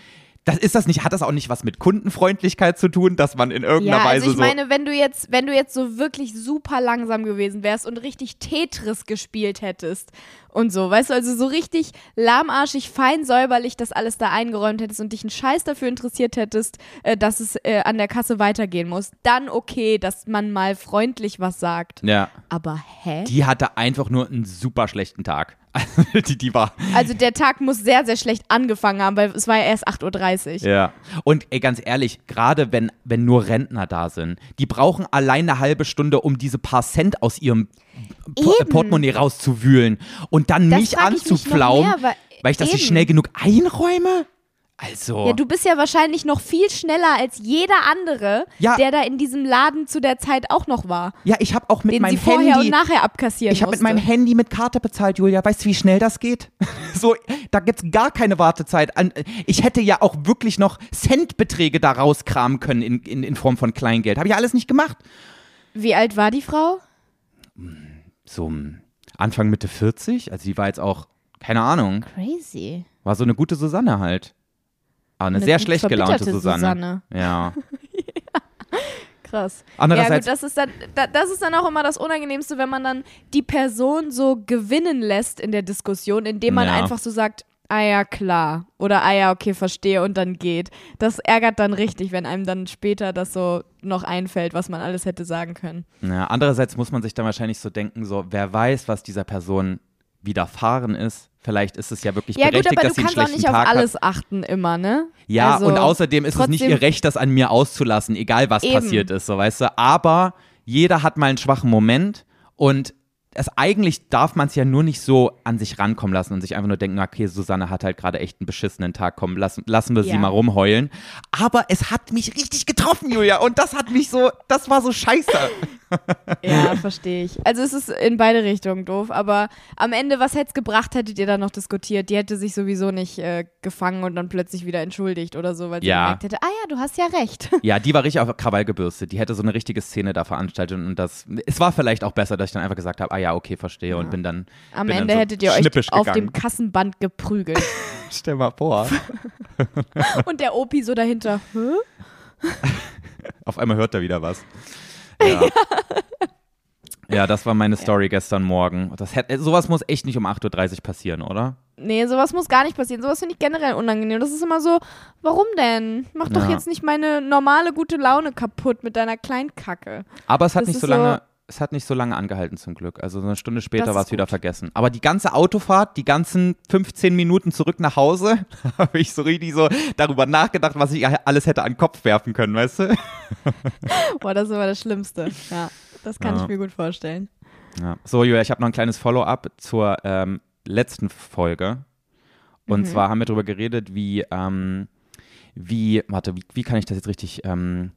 das ist das nicht, hat das auch nicht was mit Kundenfreundlichkeit zu tun, dass man in irgendeiner Ja, Weise also ich so. meine, wenn du jetzt, wenn du jetzt so wirklich super langsam gewesen wärst und richtig Tetris gespielt hättest und so, weißt du, also so richtig lahmarschig, fein säuberlich das alles da eingeräumt hättest und dich einen Scheiß dafür interessiert hättest, äh, dass es äh, an der Kasse weitergehen muss, dann okay, dass man mal freundlich was sagt. ja. Aber hä? Die hatte einfach nur einen super schlechten Tag. Also, die, die war. Also der Tag muss sehr, sehr schlecht angefangen haben, weil es war ja erst 8.30 Uhr. Ja. Und ey, ganz ehrlich, gerade wenn, wenn nur Rentner da sind, die brauchen allein eine halbe Stunde, um diese paar Cent aus ihrem Po Eben. Portemonnaie rauszuwühlen und dann Das mich mehr, weil- weil ich das nicht eben. schnell genug einräume. Also. Ja, du bist ja wahrscheinlich noch viel schneller als jeder andere, Ja. der da in diesem Laden zu der Zeit auch noch war. ja, ich habe auch mit den meinem sie vorher Handy. und nachher abkassieren Ich habe mit meinem Handy mit Karte bezahlt, Julia. Weißt du, wie schnell das geht? so, da gibt's gar keine Wartezeit. An- Ich hätte ja auch wirklich noch Centbeträge da rauskramen können in, in, in Form von Kleingeld. Habe ich alles nicht gemacht. Wie alt war die Frau? So Anfang Mitte 40. Also die war jetzt auch, keine Ahnung, Crazy. war so eine gute Susanne halt. Aber eine, Eine sehr schlecht gelaunte Susanne. Susanne. Ja. Krass. Andererseits- ja, gut, das ist, dann, da, das ist dann auch immer das Unangenehmste, wenn man dann die Person so gewinnen lässt in der Diskussion, indem man Ja. einfach so sagt, ah ja, klar. Oder ah ja, okay, verstehe und dann geht. Das ärgert dann richtig, wenn einem dann später das so noch einfällt, was man alles hätte sagen können. ja. Andererseits muss man sich dann wahrscheinlich so denken, so, wer weiß, was dieser Person widerfahren ist. Vielleicht ist es ja wirklich Ja gut, berechtigt, aber dass du sie einen kannst auch schlechten nicht auf Tag hat. alles achten immer, ne? Ja, Also, und außerdem ist es nicht ihr Recht, das an mir auszulassen, egal was Eben. passiert ist, so weißt du. Aber jeder hat mal einen schwachen Moment und es eigentlich darf man es ja nur nicht so an sich rankommen lassen und sich einfach nur denken, okay, Susanne hat halt gerade echt einen beschissenen Tag, komm, lassen, lassen wir sie Ja. mal rumheulen. Aber es hat mich richtig getroffen, Julia, und das hat mich so, das war so scheiße. Ja, verstehe ich. Also es ist in beide Richtungen doof, aber am Ende, was hätte es gebracht, hättet ihr dann noch diskutiert? Die hätte sich sowieso nicht äh, gefangen und dann plötzlich wieder entschuldigt oder so, weil sie Ja. gemerkt hätte, ah ja, du hast ja recht. Ja, die war richtig auf Krawall gebürstet. Die hätte so eine richtige Szene da veranstaltet und das, es war vielleicht auch besser, dass ich dann einfach gesagt habe, ah ja, okay, verstehe und bin dann Am bin dann Ende so hättet ihr euch auf gegangen. dem Kassenband geprügelt. Stell mal vor. und der Opi so dahinter, Hä? Auf einmal hört er wieder was. Ja. ja, das war meine Story gestern Morgen. Das hätte, sowas muss echt nicht um 8.30 Uhr passieren, oder? Nee, sowas muss gar nicht passieren. Sowas finde ich generell unangenehm. Das ist immer so, warum denn? Mach doch Ja. jetzt nicht meine normale gute Laune kaputt mit deiner Kleinkacke. Aber es hat Das nicht so- lange. Es hat nicht so lange angehalten zum Glück. Also so eine Stunde später war es wieder vergessen. Aber die ganze Autofahrt, die ganzen 15 Minuten zurück nach Hause, habe ich so richtig so darüber nachgedacht, was ich alles hätte an den Kopf werfen können, weißt du? Boah, das ist immer das Schlimmste. Ja, das kann Ja. ich mir gut vorstellen. Ja. So, Julia, ich habe noch ein kleines Follow-up zur ähm, letzten Folge. Und Mhm. zwar haben wir darüber geredet, wie, ähm, wie, warte, wie, wie kann ich das jetzt richtig ähm,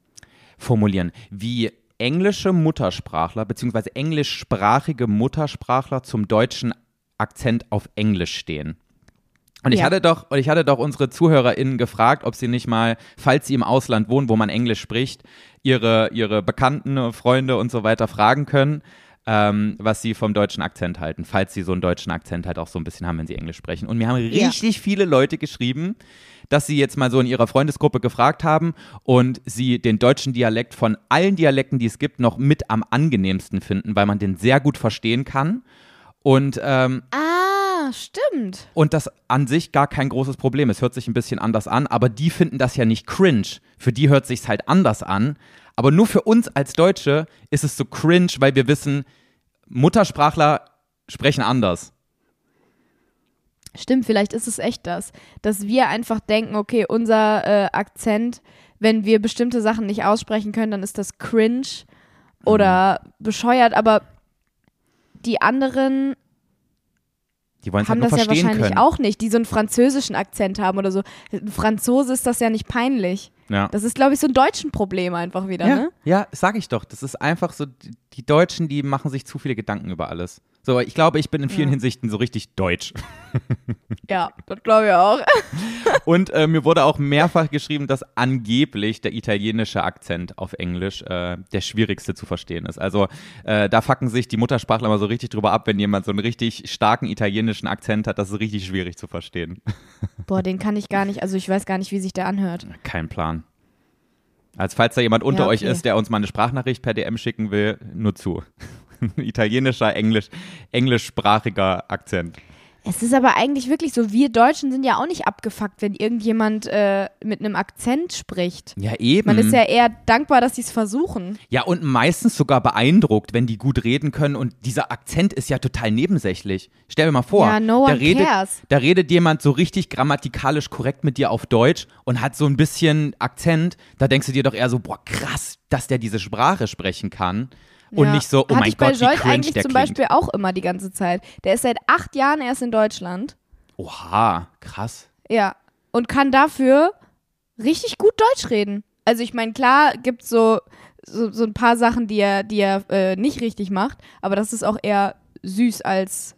formulieren? Wie englische Muttersprachler beziehungsweise englischsprachige Muttersprachler zum deutschen Akzent auf Englisch stehen. Und ich Ja. hatte doch, und ich hatte doch unsere ZuhörerInnen gefragt, ob sie nicht mal, falls sie im Ausland wohnen, wo man Englisch spricht, ihre, ihre Bekannten, Freunde und so weiter fragen können, ähm, was sie vom deutschen Akzent halten, falls sie so einen deutschen Akzent halt auch so ein bisschen haben, wenn sie Englisch sprechen. Und mir haben Ja. richtig viele Leute geschrieben, dass sie jetzt mal so in ihrer Freundesgruppe gefragt haben und sie den deutschen Dialekt von allen Dialekten, die es gibt, noch mit am angenehmsten finden, weil man den sehr gut verstehen kann. Und ähm, Ah, stimmt. und das an sich gar kein großes Problem. Es hört sich ein bisschen anders an, aber die finden das ja nicht cringe. Für die hört sich's halt anders an. Aber nur für uns als Deutsche ist es so cringe, weil wir wissen, Muttersprachler sprechen anders. Stimmt, vielleicht ist es echt das, dass wir einfach denken, okay, unser äh, Akzent, wenn wir bestimmte Sachen nicht aussprechen können, dann ist das cringe oder bescheuert, aber die anderen Die wollen halt haben nur das ja wahrscheinlich können. auch nicht, die so einen französischen Akzent haben oder so. Ein Franzose ist das ja nicht peinlich. Ja. Das ist, glaube ich, so ein deutschen Problem einfach wieder, Ja, ne? ja, sag ich doch. Das ist einfach so, die, Deutschen, die machen sich zu viele Gedanken über alles. So, ich glaube, ich bin in vielen Ja. Hinsichten so richtig deutsch. Ja, das glaube ich auch. Und äh, mir wurde auch mehrfach geschrieben, dass angeblich der italienische Akzent auf Englisch äh, der schwierigste zu verstehen ist. Also äh, da fucken sich die Muttersprachler mal so richtig drüber ab, wenn jemand so einen richtig starken italienischen Akzent hat. Das ist richtig schwierig zu verstehen. Boah, den kann ich gar nicht, also ich weiß gar nicht, wie sich der anhört. Kein Plan. Als falls da jemand unter Ja, euch okay. ist, der uns mal eine Sprachnachricht per DM schicken will, nur zu. Italienischer, Englisch, englischsprachiger Akzent. Es ist aber eigentlich wirklich so, wir Deutschen sind ja auch nicht abgefuckt, wenn irgendjemand äh, mit einem Akzent spricht. Ja, eben. Man ist ja eher dankbar, dass sie es versuchen. Ja, und meistens sogar beeindruckt, wenn die gut reden können. Und dieser Akzent ist ja total nebensächlich. Stell dir mal vor, Ja, no da, redet, cares. da redet jemand so richtig grammatikalisch korrekt mit dir auf Deutsch und hat so ein bisschen Akzent. Da denkst du dir doch eher so, boah, krass, dass der diese Sprache sprechen kann. Und nicht so, oh Hatte mein ich bei Gott, wie Jolt cringe eigentlich der zum klingt. Beispiel auch immer die ganze Zeit. Der ist seit acht Jahren erst in Deutschland. Oha, krass. Ja. Und kann dafür richtig gut Deutsch reden. Also ich meine, klar gibt so, so so ein paar Sachen, die er, die er äh, nicht richtig macht, aber das ist auch eher süß als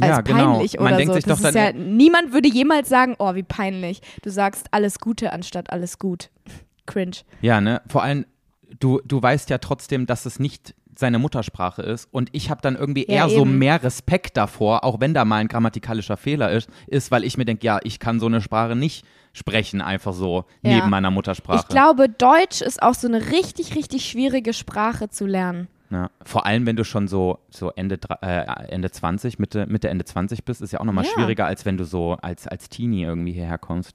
als ja, genau. peinlich Man oder denkt so. sich das doch ist dann, ja, niemand würde jemals sagen, oh, wie peinlich. Du sagst alles Gute anstatt alles gut. Cringe. Ja, ne? Vor allem, du, du weißt ja trotzdem, dass es nicht seine Muttersprache ist. Und ich habe dann irgendwie Ja, eher so eben. mehr Respekt davor, auch wenn da mal ein grammatikalischer Fehler ist, ist, weil ich mir denke, ja, ich kann so eine Sprache nicht sprechen, einfach so Ja. neben meiner Muttersprache. Ich glaube, Deutsch ist auch so eine richtig, richtig schwierige Sprache zu lernen. Ja. Vor allem, wenn du schon so, so Ende, äh, Ende 20, Mitte, Mitte, Ende 20 bist, ist ja auch nochmal Ja. schwieriger, als wenn du so als, als Teenie irgendwie hierher kommst.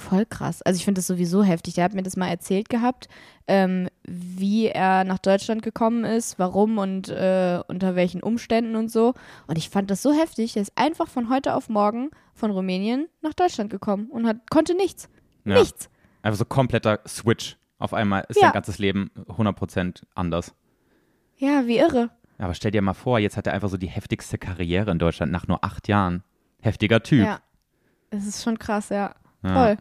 Voll krass. Also ich finde das sowieso heftig. Der hat mir das mal erzählt gehabt, ähm, wie er nach Deutschland gekommen ist, warum und äh, unter welchen Umständen und so. Und ich fand das so heftig. Er ist einfach von heute auf morgen von Rumänien nach Deutschland gekommen und hat, konnte nichts. Ja. Nichts. Einfach so kompletter Switch. Auf einmal ist Ja. sein ganzes Leben 100% anders. Ja, wie irre. Aber stell dir mal vor, jetzt hat er einfach so die heftigste Karriere in Deutschland nach nur acht Jahren. Heftiger Typ. Ja. Das ist schon krass, ja. Ja. Voll.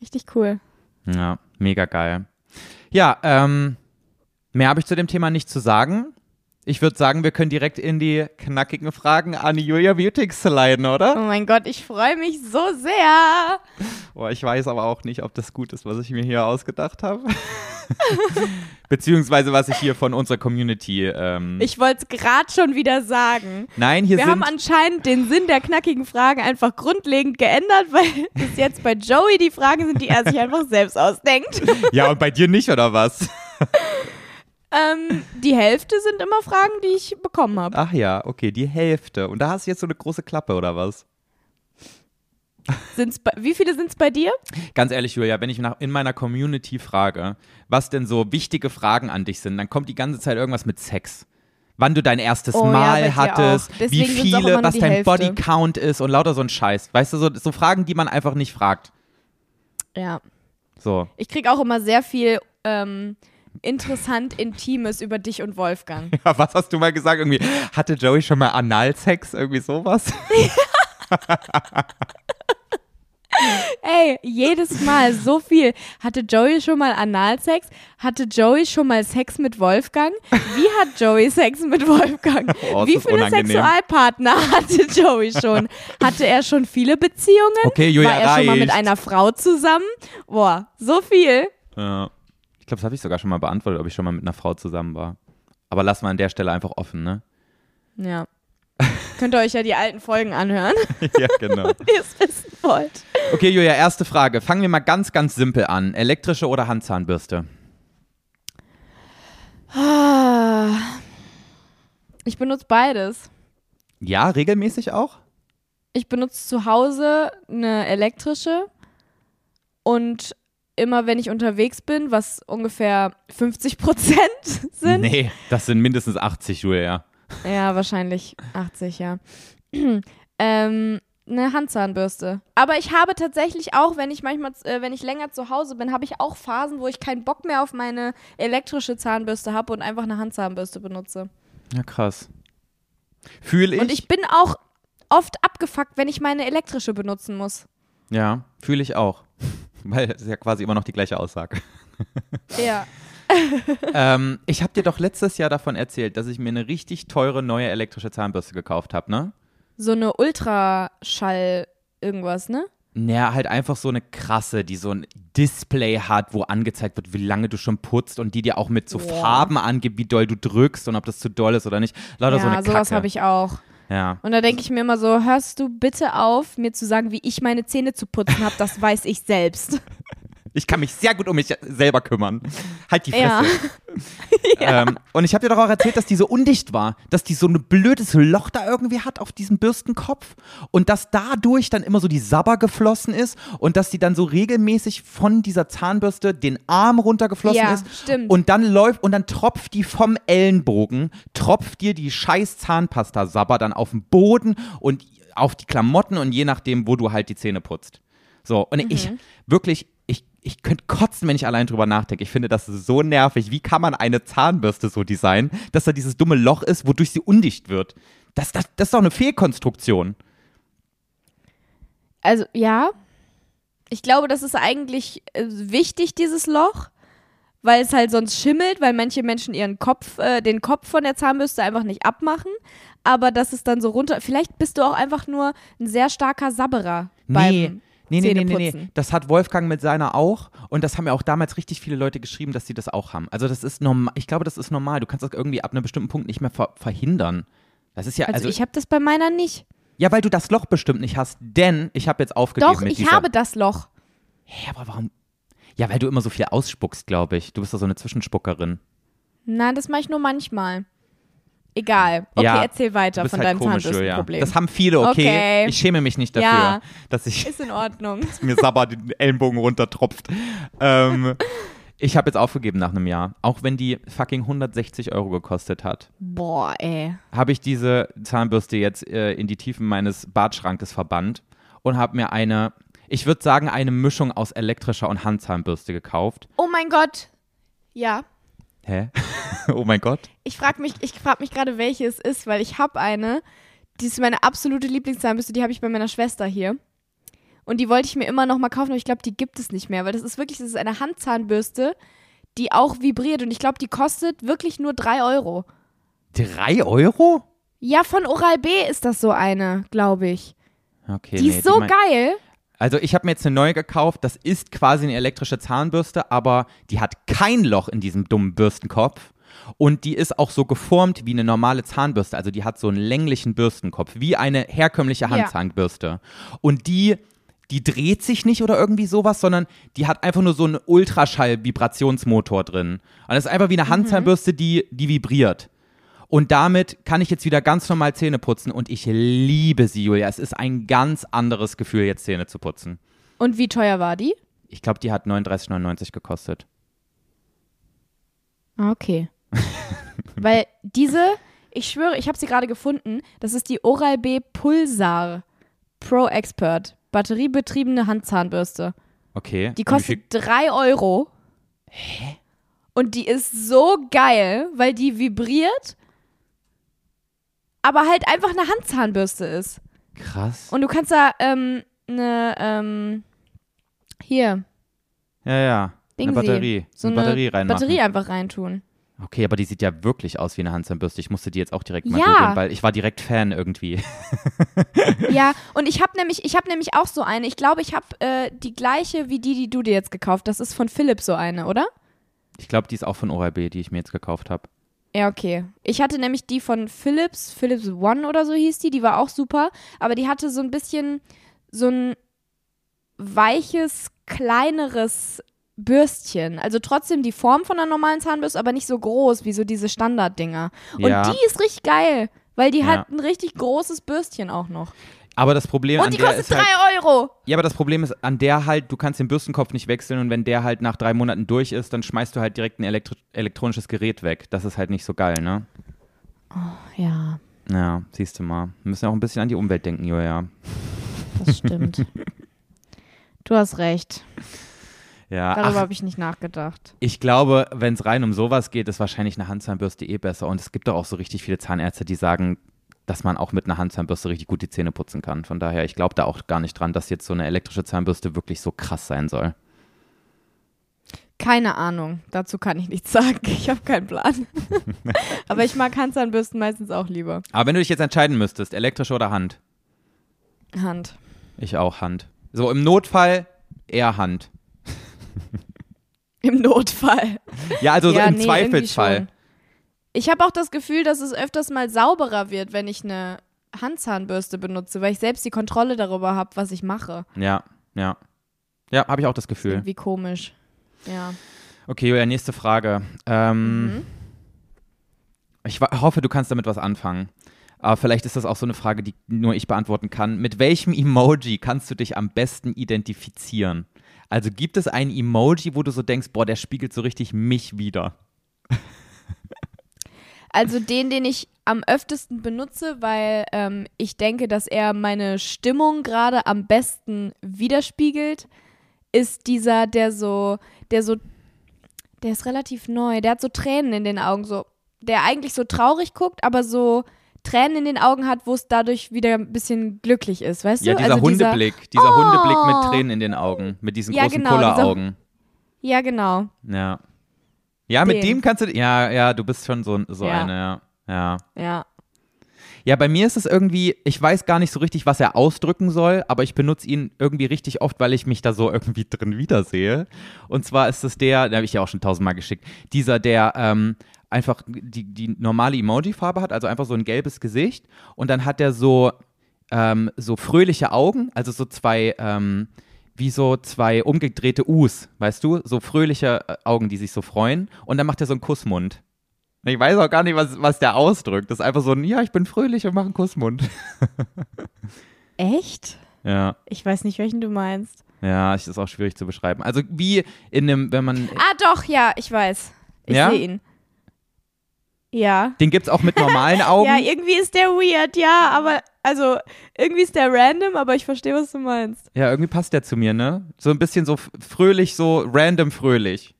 Richtig cool. Ja, mega geil. Ja, ähm, mehr habe ich zu dem Thema nicht zu sagen. Ich würde sagen, wir können direkt in die knackigen Fragen an Julia Beautix sliden, Oh oder? mein Gott, ich freue mich so sehr. Boah, ich weiß aber auch nicht, ob das gut ist, was ich mir hier ausgedacht habe. Beziehungsweise, was ich hier von unserer Community. Ähm, Ich wollte es gerade schon wieder sagen. nein, hier Wir sind. haben anscheinend den Sinn der knackigen Fragen einfach grundlegend geändert, weil es jetzt bei Joey die Fragen sind, die er sich einfach selbst ausdenkt. ja, und bei dir nicht, oder was? Ähm, die Hälfte sind immer Fragen, die ich bekommen habe. Ach ja, okay, die Hälfte. Und da hast du jetzt so eine große Klappe, oder was? Sind's bei, wie viele sind es bei dir? Ganz ehrlich, Julia, wenn ich nach, in meiner Community frage, was denn so wichtige Fragen an dich sind, dann kommt die ganze Zeit irgendwas mit Sex. Wann du dein erstes Oh ja, Mal dir hattest, wie viele, was dein. Bodycount ist und lauter so ein Scheiß. Weißt du, so, so Fragen, die man einfach nicht fragt. Ja. So. Ich kriege auch immer sehr viel ähm, interessant Intimes über dich und Wolfgang. Ja, was hast du mal gesagt? Irgendwie, hatte Joey schon mal Analsex? Irgendwie sowas? Ey, jedes Mal so viel. Hatte Joey schon mal Analsex? Hatte Joey schon mal Sex mit Wolfgang? Wie hat Joey Sex mit Wolfgang? Oh, Wie viele unangenehm. Sexualpartner hatte Joey schon? Hatte er schon viele Beziehungen? Okay, Julia, War er schon mal mit reicht. einer Frau zusammen? Boah, so viel. Ja. Ich glaube, das habe ich sogar schon mal beantwortet, ob ich schon mal mit einer Frau zusammen war. Aber lass mal an der Stelle einfach offen, ne? Ja. Könnt ihr euch ja die alten Folgen anhören, ja, genau. wenn ihr es wissen wollt. Okay, Julia, erste Frage. Fangen wir mal ganz, ganz simpel an. Elektrische oder Handzahnbürste? Ah. Ich benutze beides. Ja, regelmäßig auch? Ich benutze zu Hause eine elektrische und immer wenn ich unterwegs bin, was ungefähr 50 Prozent sind. Nee, das sind mindestens 80, Julia. Ja, wahrscheinlich 80, ja. ähm, eine Handzahnbürste. Aber ich habe tatsächlich auch, wenn ich manchmal, äh, wenn ich länger zu Hause bin, habe ich auch Phasen, wo ich keinen Bock mehr auf meine elektrische Zahnbürste habe und einfach eine Handzahnbürste benutze. Ja, krass. Fühle ich? Und ich bin auch oft abgefuckt, wenn ich meine elektrische benutzen muss. ja, fühle ich auch. Weil es ist ja quasi immer noch die gleiche Aussage. Ja. ähm, ich habe dir doch letztes Jahr davon erzählt, dass ich mir eine richtig teure neue elektrische Zahnbürste gekauft habe, ne? So eine Ultraschall irgendwas, ne? Naja, halt einfach so eine krasse, die so ein Display hat, wo angezeigt wird, wie lange du schon putzt und die dir auch mit so Boah. Farben angibt, wie doll du drückst und ob das zu doll ist oder nicht. Lauter ja, so eine sowas habe ich auch. Ja. Und da denke ich mir immer so, hörst du bitte auf, mir zu sagen, wie ich meine Zähne zu putzen habe, das weiß ich selbst. Ich kann mich sehr gut um mich selber kümmern. Halt die Fresse. Ja. Ähm, und ich habe dir doch auch erzählt, dass die so undicht war, dass die so ein blödes Loch da irgendwie hat auf diesem Bürstenkopf und dass dadurch dann immer so die Sabber geflossen ist und dass die dann so regelmäßig von dieser Zahnbürste den Arm runtergeflossen Ja, ist stimmt. und dann läuft und dann tropft die vom Ellenbogen, tropft dir die scheiß Zahnpasta-Sabber dann auf den Boden und auf die Klamotten und je nachdem, wo du halt die Zähne putzt. So, und ich wirklich, ich, könnte kotzen, wenn ich allein drüber nachdenke. Ich finde das so nervig. Wie kann man eine Zahnbürste so designen, dass da dieses dumme Loch ist, wodurch sie undicht wird? Das, das, das ist doch eine Fehlkonstruktion. Also ja, ich glaube, das ist eigentlich äh, wichtig, dieses Loch, weil es halt sonst schimmelt, weil manche Menschen ihren Kopf, äh, den Kopf von der Zahnbürste einfach nicht abmachen. Aber das ist dann so runter. Vielleicht bist du auch einfach nur ein sehr starker Sabberer Nee. beim Nee, nee, nee, nee, nee. Das hat Wolfgang mit seiner auch. Und das haben ja auch damals richtig viele Leute geschrieben, dass sie das auch haben. Also, das ist normal. Ich glaube, das ist normal. Du kannst das irgendwie ab einem bestimmten Punkt nicht mehr ver verhindern. Das ist ja, Also, also, ich habe das bei meiner nicht. ja, weil du das Loch bestimmt nicht hast. Denn ich habe jetzt aufgegeben Doch, mit ich habe das Loch. Hä, aber warum? Ja, weil du immer so viel ausspuckst, glaube ich. Du bist doch so eine Zwischenspuckerin. Nein, das mache ich nur manchmal. Egal. Okay, Ja, erzähl weiter von halt deinem komisch. Zahnbürstenproblem. Das haben viele, okay. Okay. Ich schäme mich nicht dafür, Ja. dass ich ist in Ordnung. mir Sabber den Ellenbogen runtertropft. Ähm, ich habe jetzt aufgegeben nach einem Jahr. Auch wenn die fucking 160 Euro gekostet hat, Boah, ey. habe ich diese Zahnbürste jetzt äh, in die Tiefen meines Badschrankes verbannt und habe mir eine, ich würde sagen, eine Mischung aus elektrischer und Handzahnbürste gekauft. Oh mein Gott. Ja. Hä? oh mein Gott. Ich frage mich, ich frag mich gerade, welche es ist, weil ich habe eine, die ist meine absolute Lieblingszahnbürste, die habe ich bei meiner Schwester hier. Und die wollte ich mir immer noch mal kaufen, aber ich glaube, die gibt es nicht mehr, weil das ist wirklich, das ist eine Handzahnbürste, die auch vibriert und ich glaube, die kostet wirklich nur 3 Euro. Drei Euro? Ja, von Oral-B ist das so eine, glaube ich. Okay, Die nee, ist so mein- geil. Also ich habe mir jetzt eine neue gekauft. Das ist quasi eine elektrische Zahnbürste, aber die hat kein Loch in diesem dummen Bürstenkopf. Und die ist auch so geformt wie eine normale Zahnbürste. Also die hat so einen länglichen Bürstenkopf, wie eine herkömmliche Ja. Handzahnbürste. Und die, die dreht sich nicht oder irgendwie sowas, sondern die hat einfach nur so einen Ultraschall-Vibrationsmotor drin. Und das ist einfach wie Mhm. eine Handzahnbürste, die, die vibriert. Und damit kann ich jetzt wieder ganz normal Zähne putzen. Und ich liebe sie, Julia. Es ist ein ganz anderes Gefühl, jetzt Zähne zu putzen. Und wie teuer war die? Ich glaube, die hat 39,99 gekostet. Ah, Okay. Weil diese, ich schwöre, ich habe sie gerade gefunden, das ist die Oral-B Pulsar Pro Expert. Batteriebetriebene Handzahnbürste. Okay. Die kostet 3 Euro. Hä? Und die ist so geil, weil die vibriert, aber halt einfach eine Handzahnbürste ist. Krass. Und du kannst da ähm, eine, ähm, hier, ja, ja. Eine Dingsy. Batterie. so eine eine Batterie reinmachen. Batterie einfach reintun. Okay, aber die sieht ja wirklich aus wie eine Handzahnbürste. Ich musste die jetzt auch direkt mal Ja. googeln, weil ich war direkt Fan irgendwie. Ja, und ich habe nämlich, ich habe nämlich auch so eine. Ich glaube, ich habe äh, die gleiche wie die, die du dir jetzt gekauft. Das ist von Philips so eine, oder? Ich glaube, die ist auch von Oral-B, die ich mir jetzt gekauft habe. Ja, okay. Ich hatte nämlich die von Philips, Philips One oder so hieß die, die war auch super, aber die hatte so ein bisschen so ein weiches, kleineres Bürstchen. Also trotzdem die Form von einer normalen Zahnbürste, aber nicht so groß wie so diese Standarddinger. Und Ja. die ist richtig geil, weil die Ja. hat ein richtig großes Bürstchen auch noch. Aber das Problem Und die kostet ist halt, 3 Euro. Ja, aber das Problem ist an der halt, du kannst den Bürstenkopf nicht wechseln und wenn der halt nach drei Monaten durch ist, dann schmeißt du halt direkt ein elektro elektronisches Gerät weg. Das ist halt nicht so geil, ne? Ja, Ja, siehst du mal. Wir müssen auch ein bisschen an die Umwelt denken, Julia. das stimmt. du hast recht. Ja, Darüber habe ich nicht nachgedacht. ich glaube, wenn es rein um sowas geht, ist wahrscheinlich eine Handzahnbürste eh besser. Und es gibt doch auch so richtig viele Zahnärzte, die sagen, dass man auch mit einer Handzahnbürste richtig gut die Zähne putzen kann. Von daher, ich glaube da auch gar nicht dran, dass jetzt so eine elektrische Zahnbürste wirklich so krass sein soll. Keine Ahnung. Dazu kann ich nichts sagen. Ich habe keinen Plan. Aber ich mag Handzahnbürsten meistens auch lieber. Aber wenn du dich jetzt entscheiden müsstest, elektrische oder Hand? Hand. Ich auch Hand. So im Notfall eher Hand. Im Notfall. Ja, also so ja, im nee, Zweifelsfall. Ich habe auch das Gefühl, dass es öfters mal sauberer wird, wenn ich eine Handzahnbürste benutze, weil ich selbst die Kontrolle darüber habe, was ich mache. Ja, ja. Ja, habe ich auch das Gefühl. Irgendwie komisch. Ja. Okay, Julia, nächste Frage. Ähm, Mhm. Ich hoffe, du kannst damit was anfangen. Aber vielleicht ist das auch so eine Frage, die nur ich beantworten kann. Mit welchem Emoji kannst du dich am besten identifizieren? Also gibt es ein Emoji, wo du so denkst, boah, der spiegelt so richtig mich wieder? Also den, den ich am öftesten benutze, weil ähm, ich denke, dass er meine Stimmung gerade am besten widerspiegelt, ist dieser, der so, der so, der ist relativ neu, der hat so Tränen in den Augen, so, der eigentlich so traurig guckt, aber so Tränen in den Augen hat, wo es dadurch wieder ein bisschen glücklich ist, weißt Ja, du? dieser also Hundeblick, dieser, Oh. Hundeblick mit Tränen in den Augen, mit diesen Ja, großen genau, dieser- Kulleraugen. ja, genau. Ja. Ja, mit Den. dem kannst du, ja, ja, du bist schon so, so Ja. eine, ja. Ja. Ja. Ja, bei mir ist es irgendwie, ich weiß gar nicht so richtig, was er ausdrücken soll, aber ich benutze ihn irgendwie richtig oft, weil ich mich da so irgendwie drin wiedersehe. Und zwar ist es der, den habe ich ja auch schon tausendmal geschickt, dieser, der ähm, einfach die, die normale Emoji-Farbe hat, also einfach so ein gelbes Gesicht und dann hat er so, ähm, so fröhliche Augen, also so zwei, ähm, wie so zwei umgedrehte U's, weißt du? So fröhliche äh, Augen, die sich so freuen und dann macht er so einen Kussmund. Ich weiß auch gar nicht, was, was der ausdrückt. Das ist einfach so ein, ja, ich bin fröhlich und mache einen Kussmund. Echt? Ja, Ich weiß nicht, welchen du meinst. ja, ist auch schwierig zu beschreiben. Also wie in einem, wenn man, Ah, doch, ja, ich weiß. Ich Ja? sehe ihn. Ja. den gibt's auch mit normalen Augen. Ja, irgendwie ist der weird, ja, aber, also, irgendwie ist der random, aber ich verstehe, was du meinst. Ja, irgendwie passt der zu mir, ne? So ein bisschen so fröhlich, so random fröhlich.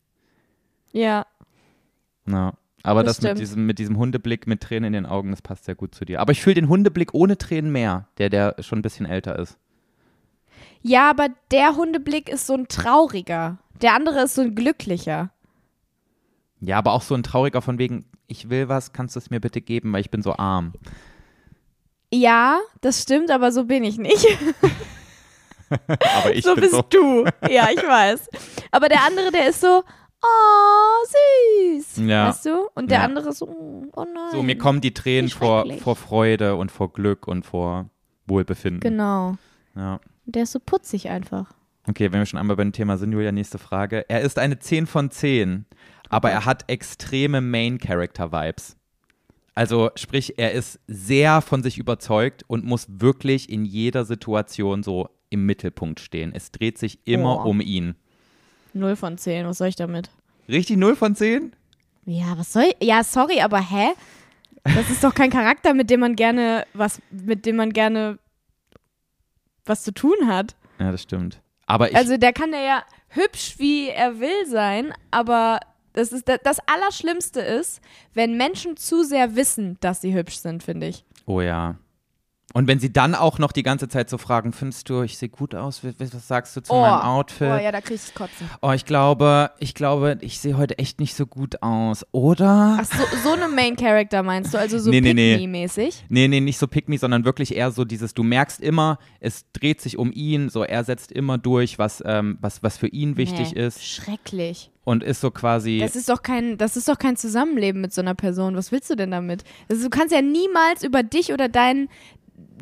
Ja. Ja. Aber Das das, mit, diesem, mit diesem Hundeblick mit Tränen in den Augen, das passt sehr gut zu dir. Aber ich fühle den Hundeblick ohne Tränen mehr, der, der schon ein bisschen älter ist. Ja, aber der Hundeblick ist so ein trauriger. Der andere ist so ein glücklicher. Ja, aber auch so ein trauriger von wegen, ich will was, kannst du es mir bitte geben, weil ich bin so arm. Ja, das stimmt, aber so bin ich nicht. Aber ich so bin bist so. du. Ja, ich weiß. Aber der andere, der ist so, oh, süß. Ja. Weißt du? Und der Ja. andere ist so, oh nein. So, mir kommen die Tränen vor, vor Freude und vor Glück und vor Wohlbefinden. Genau. Ja. Der ist so putzig einfach. Okay, wenn wir schon einmal beim Thema sind, Julia, nächste Frage. Er ist eine 10 von 10, aber er hat extreme Main-Character-Vibes. Also sprich, er ist sehr von sich überzeugt und muss wirklich in jeder Situation so im Mittelpunkt stehen. Es dreht sich immer Oh. um ihn. Null von zehn, was soll ich damit? Richtig 0 von 10? Ja, was soll ich? Ja, sorry, aber hä? Das ist doch kein Charakter, mit dem man gerne was, mit dem man gerne was zu tun hat. Ja, das stimmt. Aber ich, Also der kann ja hübsch wie er will sein, aber das ist das, Allerschlimmste ist, wenn Menschen zu sehr wissen, dass sie hübsch sind, finde ich. oh ja. Und wenn sie dann auch noch die ganze Zeit so fragen, findest du, ich sehe gut aus, was, sagst du zu meinem Outfit? Oh ja, da krieg ich das Kotzen. Oh, ich glaube, ich glaube, ich sehe heute echt nicht so gut aus, oder? Ach, so, so eine Main Character meinst du? Also so Nee, nee, nee. Pick-Me-mäßig? Nee, nee, nicht so pick me, sondern wirklich eher so dieses, du merkst immer, es dreht sich um ihn, so er setzt immer durch, was, ähm, was, was für ihn wichtig Nee, ist Schrecklich. und ist so quasi, Das ist doch kein, das ist doch kein Zusammenleben mit so einer Person. Was willst du denn damit? Also du kannst ja niemals über dich oder deinen,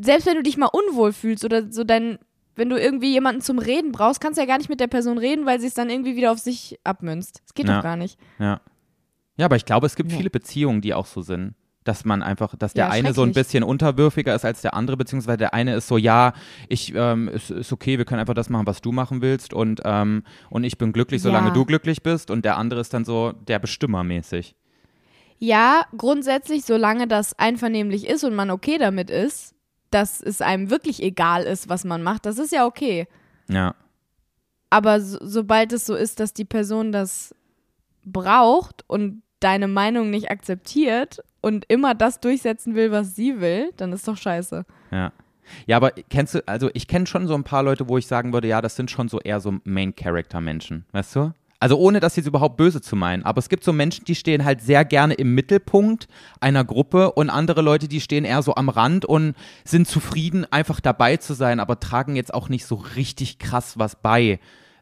selbst wenn du dich mal unwohl fühlst oder so dein, wenn du irgendwie jemanden zum Reden brauchst, kannst du ja gar nicht mit der Person reden, weil sie es dann irgendwie wieder auf sich abmünzt. Das geht Ja. doch gar nicht. ja. Ja, aber ich glaube, es gibt Nee. viele Beziehungen, die auch so sind. Dass man einfach, dass der Ja, eine so ein bisschen unterwürfiger ist als der andere, beziehungsweise der eine ist so, ja, ich, ähm, ist, ist okay, wir können einfach das machen, was du machen willst und, ähm, und ich bin glücklich, solange Ja. du glücklich bist und der andere ist dann so der Bestimmer mäßig. Ja, grundsätzlich, solange das einvernehmlich ist und man okay damit ist, dass es einem wirklich egal ist, was man macht, das ist ja okay. Ja, Aber so, sobald es so ist, dass die Person das braucht und deine Meinung nicht akzeptiert und immer das durchsetzen will, was sie will, dann ist doch scheiße. Ja. Ja, aber kennst du, also ich kenne schon so ein paar Leute, wo ich sagen würde, ja, das sind schon so eher so Main-Character-Menschen, weißt du? Also ohne das jetzt überhaupt böse zu meinen. Aber es gibt so Menschen, die stehen halt sehr gerne im Mittelpunkt einer Gruppe und andere Leute, die stehen eher so am Rand und sind zufrieden, einfach dabei zu sein, aber tragen jetzt auch nicht so richtig krass was bei.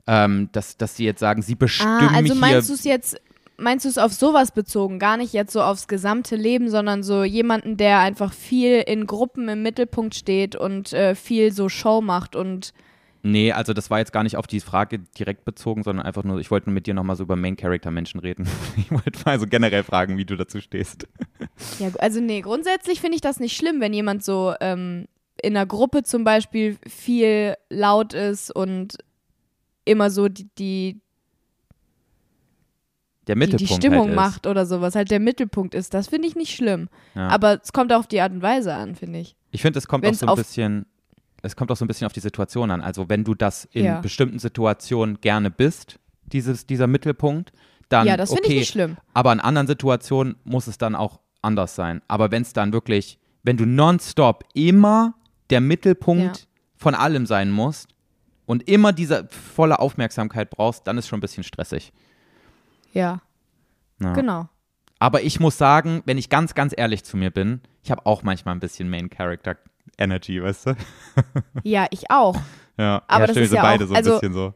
Ähm, dass, dass sie jetzt sagen, sie bestimmen Ah, also meinst du es jetzt, meinst du es auf sowas bezogen, gar nicht jetzt so aufs gesamte Leben, sondern so jemanden, der einfach viel in Gruppen im Mittelpunkt steht und äh, viel so Show macht und Nee, also das war jetzt gar nicht auf die Frage direkt bezogen, sondern einfach nur, ich wollte nur mit dir nochmal so über Main-Character-Menschen reden. Ich wollte mal so generell fragen, wie du dazu stehst. Ja, also nee, grundsätzlich finde ich das nicht schlimm, wenn jemand so ähm, in einer Gruppe zum Beispiel viel laut ist und immer so die, die, Der die, Mittelpunkt die Stimmung halt macht oder sowas, halt der Mittelpunkt ist. Das finde ich nicht schlimm. Ja. Aber es kommt auch auf die Art und Weise an, finde ich. Ich finde, es kommt auch Wenn's so ein bisschen, es kommt auch so ein bisschen auf die Situation an. Also wenn du das in Ja. bestimmten Situationen gerne bist, dieses, dieser Mittelpunkt, dann ja, das finde okay. ich nicht schlimm. Aber in anderen Situationen muss es dann auch anders sein. Aber wenn es dann wirklich, wenn du nonstop immer der Mittelpunkt Ja. von allem sein musst und immer diese volle Aufmerksamkeit brauchst, dann ist schon ein bisschen stressig. Ja, Ja. genau. Aber ich muss sagen, wenn ich ganz, ganz ehrlich zu mir bin, ich habe auch manchmal ein bisschen Main Character Energy, weißt du? Ja, ich auch. Ja, Aber ja, das ist wir ja beide auch- so ein also- bisschen so.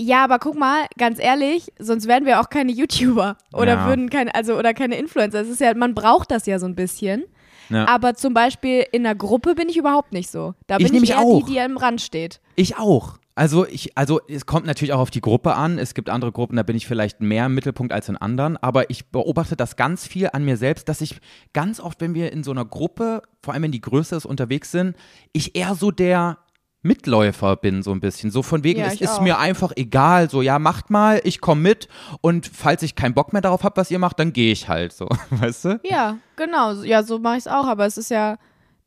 Ja, aber guck mal, ganz ehrlich, sonst wären wir auch keine YouTuber oder Ja. würden keine, also oder keine Influencer. Es ist ja, man braucht das ja so ein bisschen. Ja. Aber zum Beispiel in einer Gruppe bin ich überhaupt nicht so. Da Ich bin ich nämlich eher auch. die, die am Rand steht. Ich auch. Also ich, also es kommt natürlich auch auf die Gruppe an. Es gibt andere Gruppen, da bin ich vielleicht mehr im Mittelpunkt als in anderen. Aber ich beobachte das ganz viel an mir selbst, dass ich ganz oft, wenn wir in so einer Gruppe, vor allem wenn die größer ist, unterwegs sind, ich eher so der Mitläufer bin, so ein bisschen. So von wegen, Ja, es ist auch. mir einfach egal. So, ja, macht mal, ich komme mit. Und falls ich keinen Bock mehr darauf habe, was ihr macht, dann gehe ich halt so. Weißt du? Ja, genau. Ja, so mache ich es auch, aber es ist ja,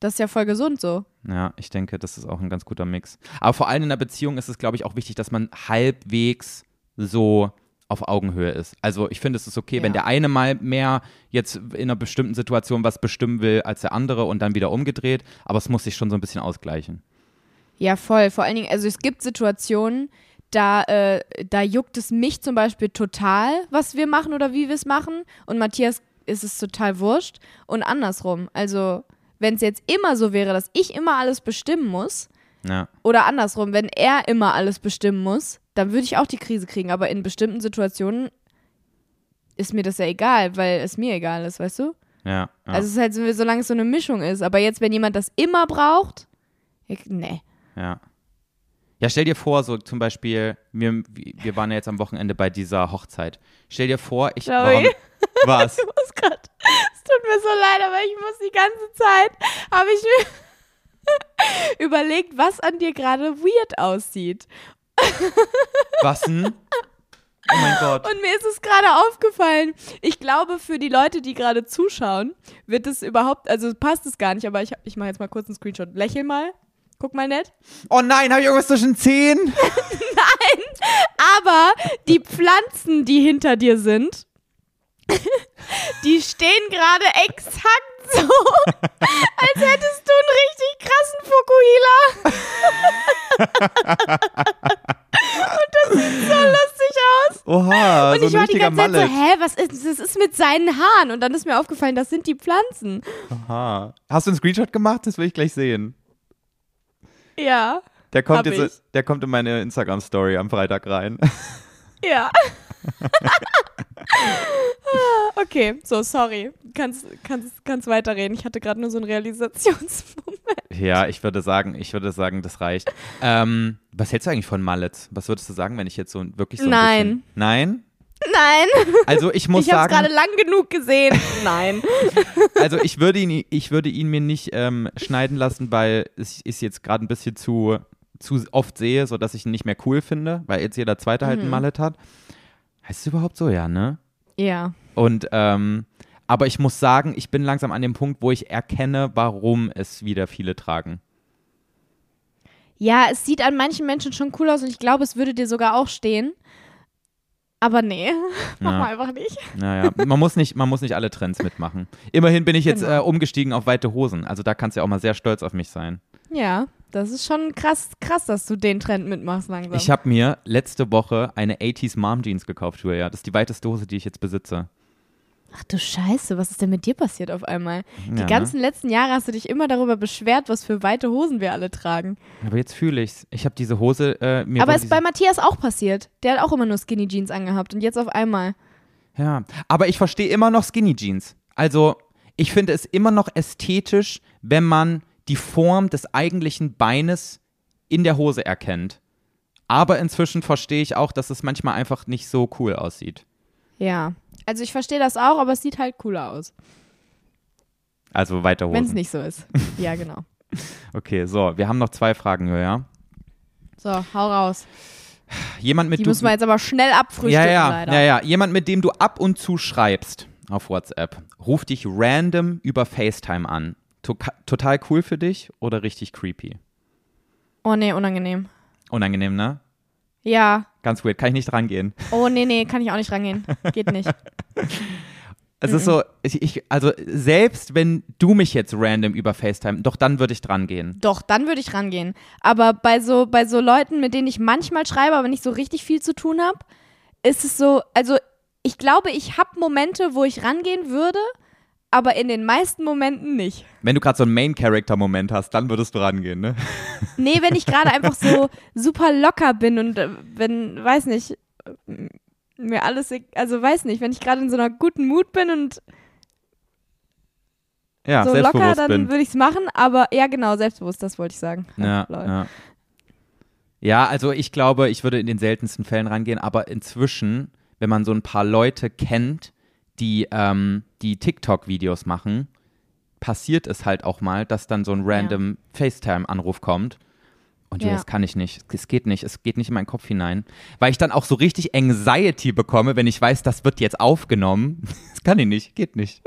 das ist ja voll gesund so. Ja, ich denke, das ist auch ein ganz guter Mix. Aber vor allem in einer Beziehung ist es, glaube ich, auch wichtig, dass man halbwegs so auf Augenhöhe ist. Also ich finde, es ist okay, wenn Ja. der eine mal mehr jetzt in einer bestimmten Situation was bestimmen will als der andere und dann wieder umgedreht, aber es muss sich schon so ein bisschen ausgleichen. Ja, voll. Vor allen Dingen, also es gibt Situationen, da, äh, da juckt es mich zum Beispiel total, was wir machen oder wie wir es machen. Und Matthias ist es total wurscht. Und andersrum. Also, wenn es jetzt immer so wäre, dass ich immer alles bestimmen muss, Ja, oder andersrum, wenn er immer alles bestimmen muss, dann würde ich auch die Krise kriegen. Aber in bestimmten Situationen ist mir das ja egal, weil es mir egal ist, weißt du? ja. ja. Also es ist halt so, solange es so eine Mischung ist. Aber jetzt, wenn jemand das immer braucht, ich, nee. Ja. Ja, stell dir vor, so zum Beispiel, wir, wir waren ja jetzt am Wochenende bei dieser Hochzeit. Stell dir vor, ich. Sorry. Warum, was? Ich muss gerade, es tut mir so leid, aber ich muss die ganze Zeit, habe ich mir überlegt, was an dir gerade weird aussieht. Was denn? Oh mein Gott. Und mir ist es gerade aufgefallen. Ich glaube, für die Leute, die gerade zuschauen, wird es überhaupt, also passt es gar nicht, aber ich, ich mache jetzt mal kurz einen Screenshot. Lächel mal. Guck mal nett. Oh nein, habe ich irgendwas zwischen Zehen? Aber die Pflanzen, die hinter dir sind, die stehen gerade exakt so, als hättest du einen richtig krassen Fukuhila. Und das sieht so lustig aus. Oha, Und so ich war die ganze Zeit so, hä, was ist, das ist mit seinen Haaren? Und dann ist mir aufgefallen, das sind die Pflanzen. Aha. Hast du einen Screenshot gemacht? Das will ich gleich sehen. Ja, Der kommt, jetzt, der kommt in meine Instagram-Story am Freitag rein. ja. okay, so, sorry. Kannst, kannst, kannst weiterreden. Ich hatte gerade nur so einen Realisationsmoment. ja, ich würde sagen, ich würde sagen, das reicht. Ähm, was hältst du eigentlich von Mallets? Was würdest du sagen, wenn ich jetzt so wirklich so ein Nein. bisschen... Nein? Nein, Also ich muss ich habe es sagen, gerade lang genug gesehen. Nein. also ich würde ihn, ich würde ihn mir nicht ähm, schneiden lassen, weil es ist jetzt gerade ein bisschen zu, zu oft sehe, sodass ich ihn nicht mehr cool finde, weil jetzt jeder Zweite halt ein Mhm. Mallet hat. Heißt es überhaupt so, ja, ne? Ja. Und ähm, aber ich muss sagen, ich bin langsam an dem Punkt, wo ich erkenne, warum es wieder viele tragen. Ja, es sieht an manchen Menschen schon cool aus und ich glaube, es würde dir sogar auch stehen. Aber nee, mach Ja. mal einfach nicht. Naja, man muss nicht, man muss nicht alle Trends mitmachen. Immerhin bin ich jetzt Genau. äh, umgestiegen auf weite Hosen. Also da kannst du ja auch mal sehr stolz auf mich sein. Ja, das ist schon krass, krass, dass du den Trend mitmachst langsam. Ich habe mir letzte Woche eine 80s Mom Jeans gekauft, Julia. Das ist die weiteste Hose, die ich jetzt besitze. Ach du Scheiße, was ist denn mit dir passiert auf einmal? Ja, Die ne? ganzen letzten Jahre hast du dich immer darüber beschwert, was für weite Hosen wir alle tragen. Aber jetzt fühle ich's. Ich habe diese Hose äh, mir Aber ist bei Matthias auch passiert. Der hat auch immer nur Skinny Jeans angehabt und jetzt auf einmal. Ja, aber ich verstehe immer noch Skinny Jeans. Also, ich finde es immer noch ästhetisch, wenn man die Form des eigentlichen Beines in der Hose erkennt. Aber inzwischen verstehe ich auch, dass es manchmal einfach nicht so cool aussieht. Ja. Also ich verstehe das auch, aber es sieht halt cooler aus, Also weiter Hosen. wenn es nicht so ist. ja, genau. Okay, so, wir haben noch zwei Fragen, Julia. So, hau raus. Jemand mit Die du- müssen wir jetzt aber schnell abfrühstücken, ja, ja, leider. ja, ja, jemand mit dem du ab und zu schreibst auf WhatsApp, ruft dich random über FaceTime an. To total cool für dich oder richtig creepy? Oh nee, unangenehm. Unangenehm, ne? Ja. Ganz weird, kann ich nicht rangehen. Oh nee, nee, kann ich auch nicht rangehen. Geht nicht. Es ist so, ich, ich, also selbst wenn du mich jetzt random über FaceTime, doch dann würde ich dran gehen. Doch, dann würde ich rangehen. Aber bei so, bei so Leuten, mit denen ich manchmal schreibe, aber nicht so richtig viel zu tun habe, ist es so, also ich glaube, ich habe Momente, wo ich rangehen würde, aber in den meisten Momenten nicht. Wenn du gerade so einen Main-Character-Moment hast, dann würdest du rangehen, ne? Nee, wenn ich gerade einfach so super locker bin und äh, wenn, weiß nicht, äh, mir alles, e- also weiß nicht, wenn ich gerade in so einer guten Mut bin und Ja, so locker, dann würde ich es machen, aber ja, genau, selbstbewusst, das wollte ich sagen. Ja, ja. Ja, also ich glaube, ich würde in den seltensten Fällen rangehen, aber inzwischen, wenn man so ein paar Leute kennt, die, ähm, die TikTok-Videos machen, passiert es halt auch mal, dass dann so ein random FaceTime-Anruf kommt. Und ja. das kann ich nicht. Es geht nicht. Es geht nicht in meinen Kopf hinein. Weil ich dann auch so richtig Anxiety bekomme, wenn ich weiß, das wird jetzt aufgenommen. Das kann ich nicht. Geht nicht.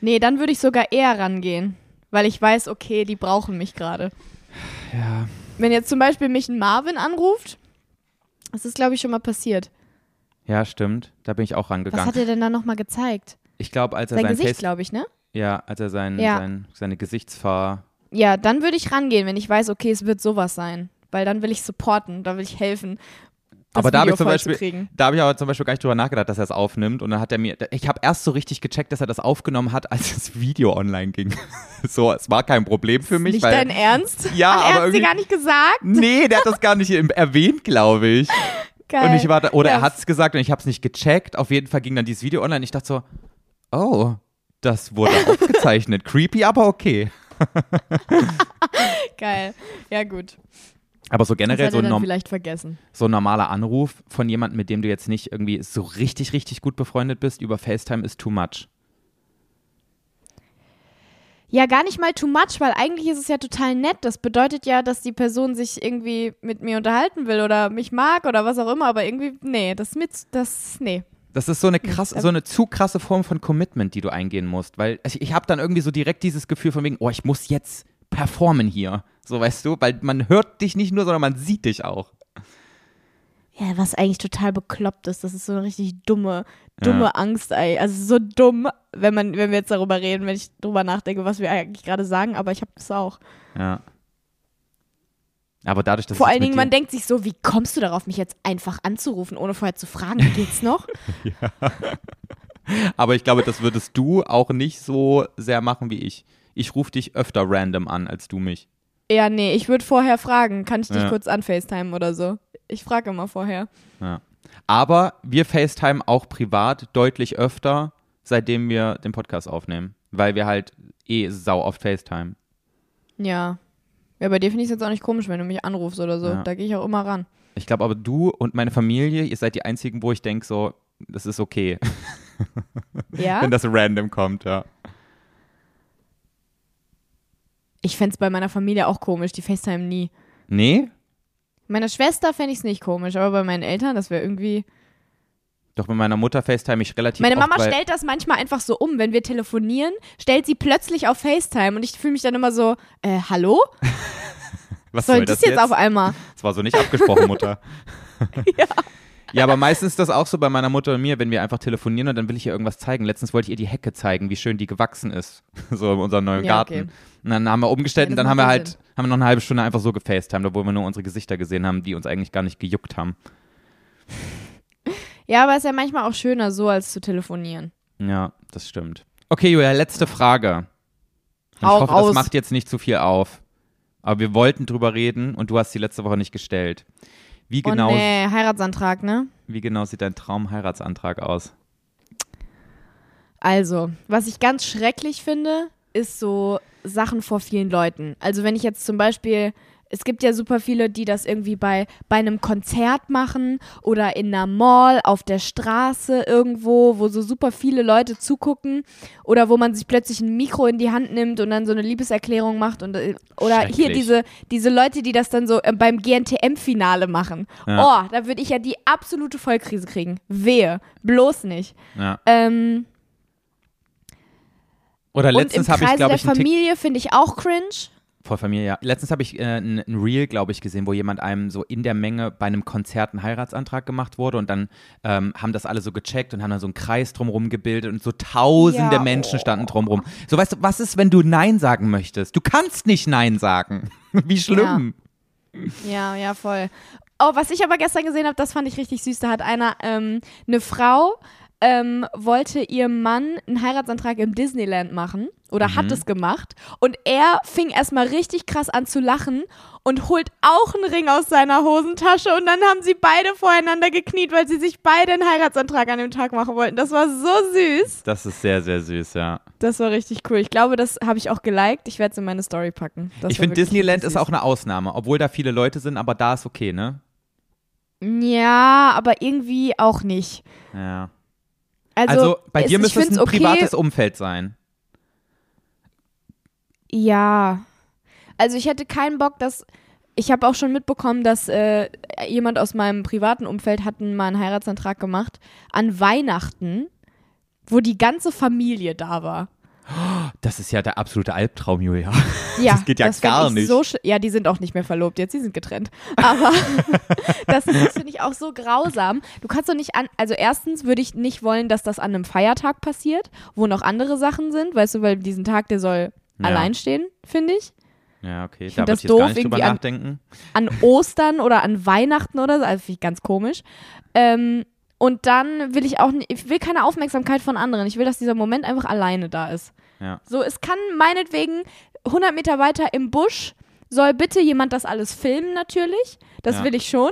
Nee, dann würde ich sogar eher rangehen. Weil ich weiß, okay, die brauchen mich gerade. Ja. Wenn jetzt zum Beispiel mich ein Marvin anruft, das ist, glaube ich, schon mal passiert. Ja, stimmt. Da bin ich auch rangegangen. Was hat er denn da nochmal gezeigt? Ich glaube, als er sein, sein Gesicht, glaube ich, ne? Ja, als er sein, Ja. sein, seine Gesichtsfahr. Ja, dann würde ich rangehen, wenn ich weiß, okay, es wird sowas sein. Weil dann will ich supporten, da will ich helfen. Aber da habe ich zum Beispiel, vollzukriegen. da habe ich aber zum Beispiel gar nicht drüber nachgedacht, dass er es aufnimmt. Und dann hat er mir, ich habe erst so richtig gecheckt, dass er das aufgenommen hat, als das Video online ging. so, es war kein Problem für mich, Nicht weil dein Ernst? Ja, Ach, er aber hat's dir irgendwie- gar nicht gesagt? Nee, der hat das gar nicht erwähnt, glaube ich. Geil. Und ich war da, oder Ja, er hat es gesagt und ich habe es nicht gecheckt. Auf jeden Fall ging dann dieses Video online. Ich dachte so, oh, das wurde aufgezeichnet. Creepy, aber okay. Geil. Ja, gut. Aber so generell so norm vielleicht vergessen. so ein normaler Anruf von jemandem, mit dem du jetzt nicht irgendwie so richtig, richtig gut befreundet bist, über FaceTime ist too much. Ja, gar nicht mal too much, weil eigentlich ist es ja total nett. Das bedeutet ja, dass die Person sich irgendwie mit mir unterhalten will oder mich mag oder was auch immer, aber irgendwie, nee, das mit, das, nee. Das ist so eine krasse, Ja. so eine zu krasse Form von Commitment, die du eingehen musst. Weil also ich habe dann irgendwie so direkt dieses Gefühl von wegen, oh, ich muss jetzt performen hier. So weißt du, weil man hört dich nicht nur, sondern man sieht dich auch. Ja, was eigentlich total bekloppt ist. Das ist so eine richtig dumme, dumme Ja. Angst, ey. Also so dumm, wenn man, wenn wir jetzt darüber reden, wenn ich drüber nachdenke, was wir eigentlich gerade sagen, aber ich habe das auch. Ja. Aber dadurch, dass Vor allen Dingen, man denkt sich so, wie kommst du darauf, mich jetzt einfach anzurufen, ohne vorher zu fragen, wie geht's noch? Aber ich glaube, das würdest du auch nicht so sehr machen wie ich. Ich rufe dich öfter random an als du mich. ja, nee, ich würde vorher fragen, kann ich dich Ja. kurz anfacetimen oder so? Ich frage immer vorher. Ja. Aber wir FaceTime auch privat deutlich öfter, seitdem wir den Podcast aufnehmen. Weil wir halt eh sau oft FaceTime. Ja. Ja, bei dir finde ich es jetzt auch nicht komisch, wenn du mich anrufst oder so. Ja. Da gehe ich auch immer ran. Ich glaube aber du und meine Familie, ihr seid die einzigen, wo ich denke so, das ist okay, Ja? wenn das random kommt, ja. Ich fände es bei meiner Familie auch komisch, die FaceTime nie. Nee? Meiner Schwester fände ich es nicht komisch, aber bei meinen Eltern, das wäre irgendwie. Doch mit meiner Mutter FaceTime ich relativ Meine oft, Mama weil, stellt das manchmal einfach so um, wenn wir telefonieren, stellt sie plötzlich auf FaceTime und ich fühle mich dann immer so, äh, hallo? was Soll das jetzt auf einmal? Das war so nicht abgesprochen, Mutter. ja. Ja, aber meistens ist das auch so bei meiner Mutter und mir, wenn wir einfach telefonieren und dann will ich ihr irgendwas zeigen. Letztens wollte ich ihr die Hecke zeigen, wie schön die gewachsen ist. So in unserem neuen Ja, Garten. okay. Und dann haben wir umgestellt Ja, und das dann haben wir halt, Sinn. haben wir noch eine halbe Stunde einfach so gefacetimed, obwohl wir nur unsere Gesichter gesehen haben, die uns eigentlich gar nicht gejuckt haben. Ja, aber es ist ja manchmal auch schöner, so als zu telefonieren. Ja, das stimmt. Okay, Julia, letzte Frage. Und ich hoffe, raus. das macht jetzt nicht zu viel auf. Aber wir wollten drüber reden und du hast die letzte Woche nicht gestellt. Wie genau, Und nee, Heiratsantrag, ne? wie genau sieht dein Traumheiratsantrag aus? Also, was ich ganz schrecklich finde, ist so Sachen vor vielen Leuten. Also wenn ich jetzt zum Beispiel, es gibt ja super viele, die das irgendwie bei, bei einem Konzert machen oder in einer Mall, auf der Straße irgendwo, wo so super viele Leute zugucken oder wo man sich plötzlich ein Mikro in die Hand nimmt und dann so eine Liebeserklärung macht und äh, oder hier diese, diese Leute, die das dann so äh, beim GNTM-Finale machen. Ja. Oh, da würde ich ja die absolute Vollkrise kriegen. Wehe, bloß nicht. Ja. Ähm, Oder letztens habe ich, glaube der ich, Familie finde ich auch cringe. Vor Familie, ja. Letztens habe ich äh, ein, ein Reel, glaube ich, gesehen, wo jemand einem so in der Menge bei einem Konzert einen Heiratsantrag gemacht wurde und dann ähm, haben das alle so gecheckt und haben dann so einen Kreis drumherum gebildet und so tausende Ja, Menschen standen drumrum. So, weißt du, was ist, wenn du Nein sagen möchtest? Du kannst nicht Nein sagen. Wie schlimm. Ja, ja, voll. Oh, was ich aber gestern gesehen habe, das fand ich richtig süß. Da hat einer, ähm, eine Frau ähm, wollte ihr Mann einen Heiratsantrag im Disneyland machen oder hat es gemacht und er fing erstmal richtig krass an zu lachen und holt auch einen Ring aus seiner Hosentasche und dann haben sie beide voreinander gekniet, weil sie sich beide einen Heiratsantrag an dem Tag machen wollten. Das war so süß. Das ist sehr, sehr süß, ja. Das war richtig cool. Ich glaube, das habe ich auch geliked. Ich werde es in meine Story packen. Das ich finde, Disneyland ist auch eine Ausnahme, obwohl da viele Leute sind, aber da ist okay, ne? Ja, aber irgendwie auch nicht. Ja. Also, Also, bei dir müsste es ein okay. privates Umfeld sein. Ja. Also ich hätte keinen Bock, dass. Ich habe auch schon mitbekommen, dass äh, jemand aus meinem privaten Umfeld hat mal einen Heiratsantrag gemacht an Weihnachten, wo die ganze Familie da war. Das ist ja der absolute Albtraum, Julia. Ja, Das geht ja fänd gar ich nicht. So ja, die sind auch nicht mehr verlobt jetzt, die sind getrennt. Aber das, das finde ich auch so grausam. Du kannst doch nicht an, also erstens würde ich nicht wollen, dass das an einem Feiertag passiert, wo noch andere Sachen sind, weißt du, weil diesen Tag, der soll Ja. allein stehen, finde ich. Ja, okay. Ich Da würde das ich jetzt gar doof, nicht drüber irgendwie an- nachdenken. an Ostern oder an Weihnachten oder so, also finde ich ganz komisch. Ähm, und dann will ich auch, ich will keine Aufmerksamkeit von anderen. Ich will, dass dieser Moment einfach alleine da ist. Ja. So, es kann meinetwegen 100 Meter weiter im Busch, soll bitte jemand das alles filmen natürlich. Das Ja. will ich schon.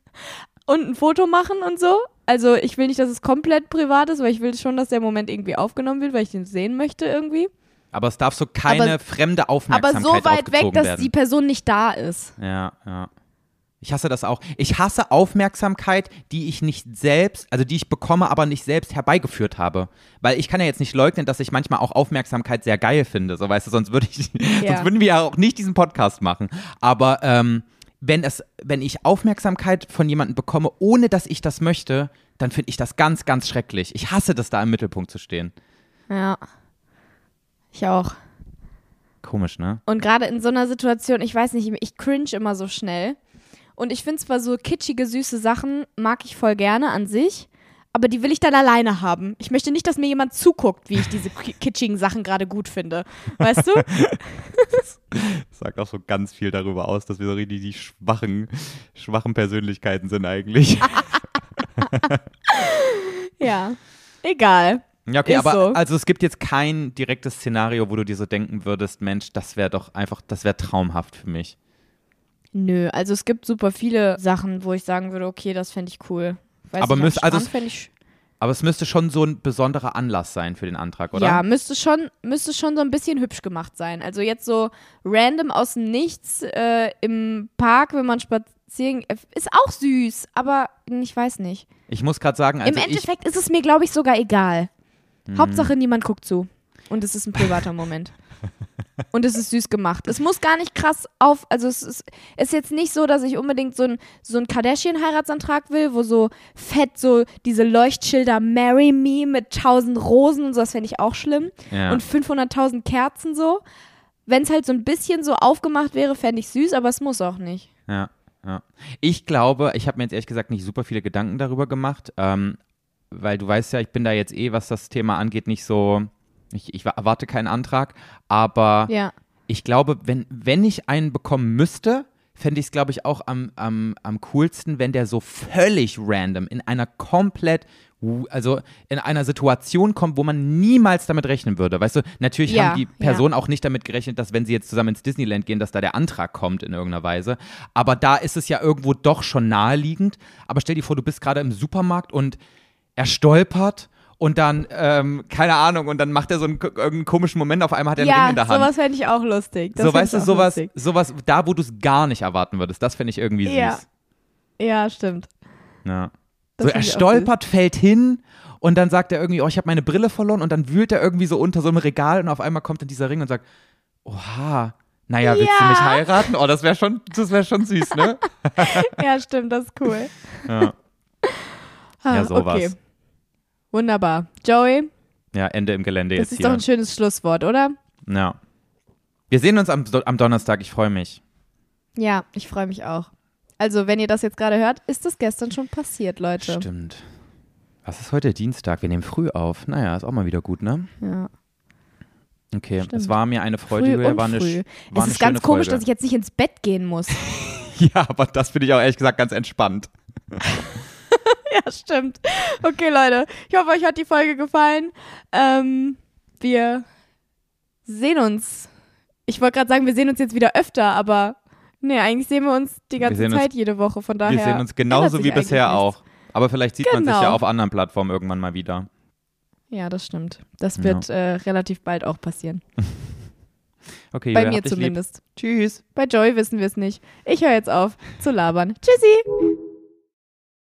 und ein Foto machen und so. Also ich will nicht, dass es komplett privat ist, weil ich will schon, dass der Moment irgendwie aufgenommen wird, weil ich den sehen möchte irgendwie. Aber es darf so keine Aber- fremde Aber Aufmerksamkeit so weit weg, dass werden. die Person nicht da ist. Ja, ja. Ich hasse das auch. Ich hasse Aufmerksamkeit, die ich nicht selbst, also die ich bekomme, aber nicht selbst herbeigeführt habe. Weil ich kann ja jetzt nicht leugnen, dass ich manchmal auch Aufmerksamkeit sehr geil finde. So weißt du, sonst würde ich, Ja. sonst würden wir ja auch nicht diesen Podcast machen. Aber ähm, wenn es, wenn ich Aufmerksamkeit von jemandem bekomme, ohne dass ich das möchte, dann finde ich das ganz, ganz schrecklich. Ich hasse das, da im Mittelpunkt zu stehen. Ja. Ich auch. Komisch, ne? Und gerade in so einer Situation, ich weiß nicht, ich cringe immer so schnell. Und ich finde zwar so kitschige, süße Sachen, mag ich voll gerne an sich, aber die will ich dann alleine haben. Ich möchte nicht, dass mir jemand zuguckt, wie ich diese ki- kitschigen Sachen gerade gut finde. Weißt du? Das sagt auch so ganz viel darüber aus, dass wir so richtig die schwachen, schwachen Persönlichkeiten sind eigentlich. ja. Egal. Ja, okay, Ist aber so. also es gibt jetzt kein direktes Szenario, wo du dir so denken würdest, Mensch, das wäre doch einfach, das wäre traumhaft für mich. Nö, also es gibt super viele Sachen, wo ich sagen würde, okay, das fände ich cool. Weiß Aber müsst- also es- ich Aber es müsste schon so ein besonderer Anlass sein für den Antrag, oder? Ja, müsste schon, müsste schon so ein bisschen hübsch gemacht sein. Also jetzt so random aus dem Nichts äh, im Park, wenn man spazieren, äh, ist auch süß, aber ich weiß nicht. Ich muss gerade sagen, also Im ich, Hm. Endeffekt ist es mir, glaube ich, sogar egal. Hauptsache niemand guckt zu. Und es ist ein privater Moment. Und es ist süß gemacht. Es muss gar nicht krass auf, also es ist, ist jetzt nicht so, dass ich unbedingt so ein, so ein Kardashian-Heiratsantrag will, wo so fett so diese Leuchtschilder Marry Me mit tausend Rosen und so, das fände ich auch schlimm. ja. Und 500.000 Kerzen so. Wenn es halt so ein bisschen so aufgemacht wäre, fände ich süß, aber es muss auch nicht. Ja, ja. Ich glaube, ich habe mir jetzt ehrlich gesagt nicht super viele Gedanken darüber gemacht, ähm, weil du weißt ja, ich bin da jetzt eh, was das Thema angeht, nicht so, ich, ich erwarte keinen Antrag, aber Ja. ich glaube, wenn, wenn ich einen bekommen müsste, fände ich es, glaube ich, auch am, am, am coolsten, wenn der so völlig random in einer komplett, also in einer Situation kommt, wo man niemals damit rechnen würde. Weißt du, natürlich Ja, haben die ja. Personen auch nicht damit gerechnet, dass wenn sie jetzt zusammen ins Disneyland gehen, dass da der Antrag kommt in irgendeiner Weise. Aber da ist es ja irgendwo doch schon naheliegend. Aber stell dir vor, du bist gerade im Supermarkt und er stolpert. Und dann, ähm, keine Ahnung, und dann macht er so einen, irgendeinen komischen Moment, auf einmal hat er einen ja, Ring in der Hand sowas fände ich auch lustig. Das so, weißt du, sowas, lustig. sowas, da, wo du es gar nicht erwarten würdest, das finde ich irgendwie süß. Ja. Ja, stimmt. Ja. Das So, er stolpert, fällt hin und dann sagt er irgendwie, oh, ich habe meine Brille verloren und dann wühlt er irgendwie so unter so einem Regal und auf einmal kommt dann dieser Ring und sagt, oha, naja, willst du Ja. mich heiraten? Oh, das wäre schon, das wäre schon süß, ne? Ja, stimmt, das ist cool. ja. Ah, Ja, sowas. Okay. Wunderbar. Joey, ja, Ende im Gelände das jetzt ist hier. doch ein schönes Schlusswort, oder? ja. Wir sehen uns am, am Donnerstag, ich freue mich. Ja, ich freue mich auch. Also, wenn ihr das jetzt gerade hört, ist das gestern schon passiert, Leute. Stimmt. Was ist heute Dienstag? Wir nehmen früh auf. Naja, ist auch mal wieder gut, ne? Ja. Okay, Stimmt. es war mir eine Freude, Früh war eine, früh. war Es ist ganz komisch, Folge. dass ich jetzt nicht ins Bett gehen muss. Ja, aber das finde ich auch ehrlich gesagt ganz entspannt. ja, stimmt. Okay, Leute. Ich hoffe, euch hat die Folge gefallen. Ähm, wir sehen uns. Ich wollte gerade sagen, wir sehen uns jetzt wieder öfter, aber nee, eigentlich sehen wir uns die ganze sehen uns- Zeit jede Woche. Von daher. Wir sehen uns genauso wie bisher eigentlich auch. Aber vielleicht sieht man sich Genau. ja auf anderen Plattformen irgendwann mal wieder. nichts. Ja, das stimmt. Das Ja. wird äh, relativ bald auch passieren. Okay, Bei mir lieb. zumindest. Tschüss. Bei Joy wissen wir es nicht. Ich höre jetzt auf zu labern. Tschüssi!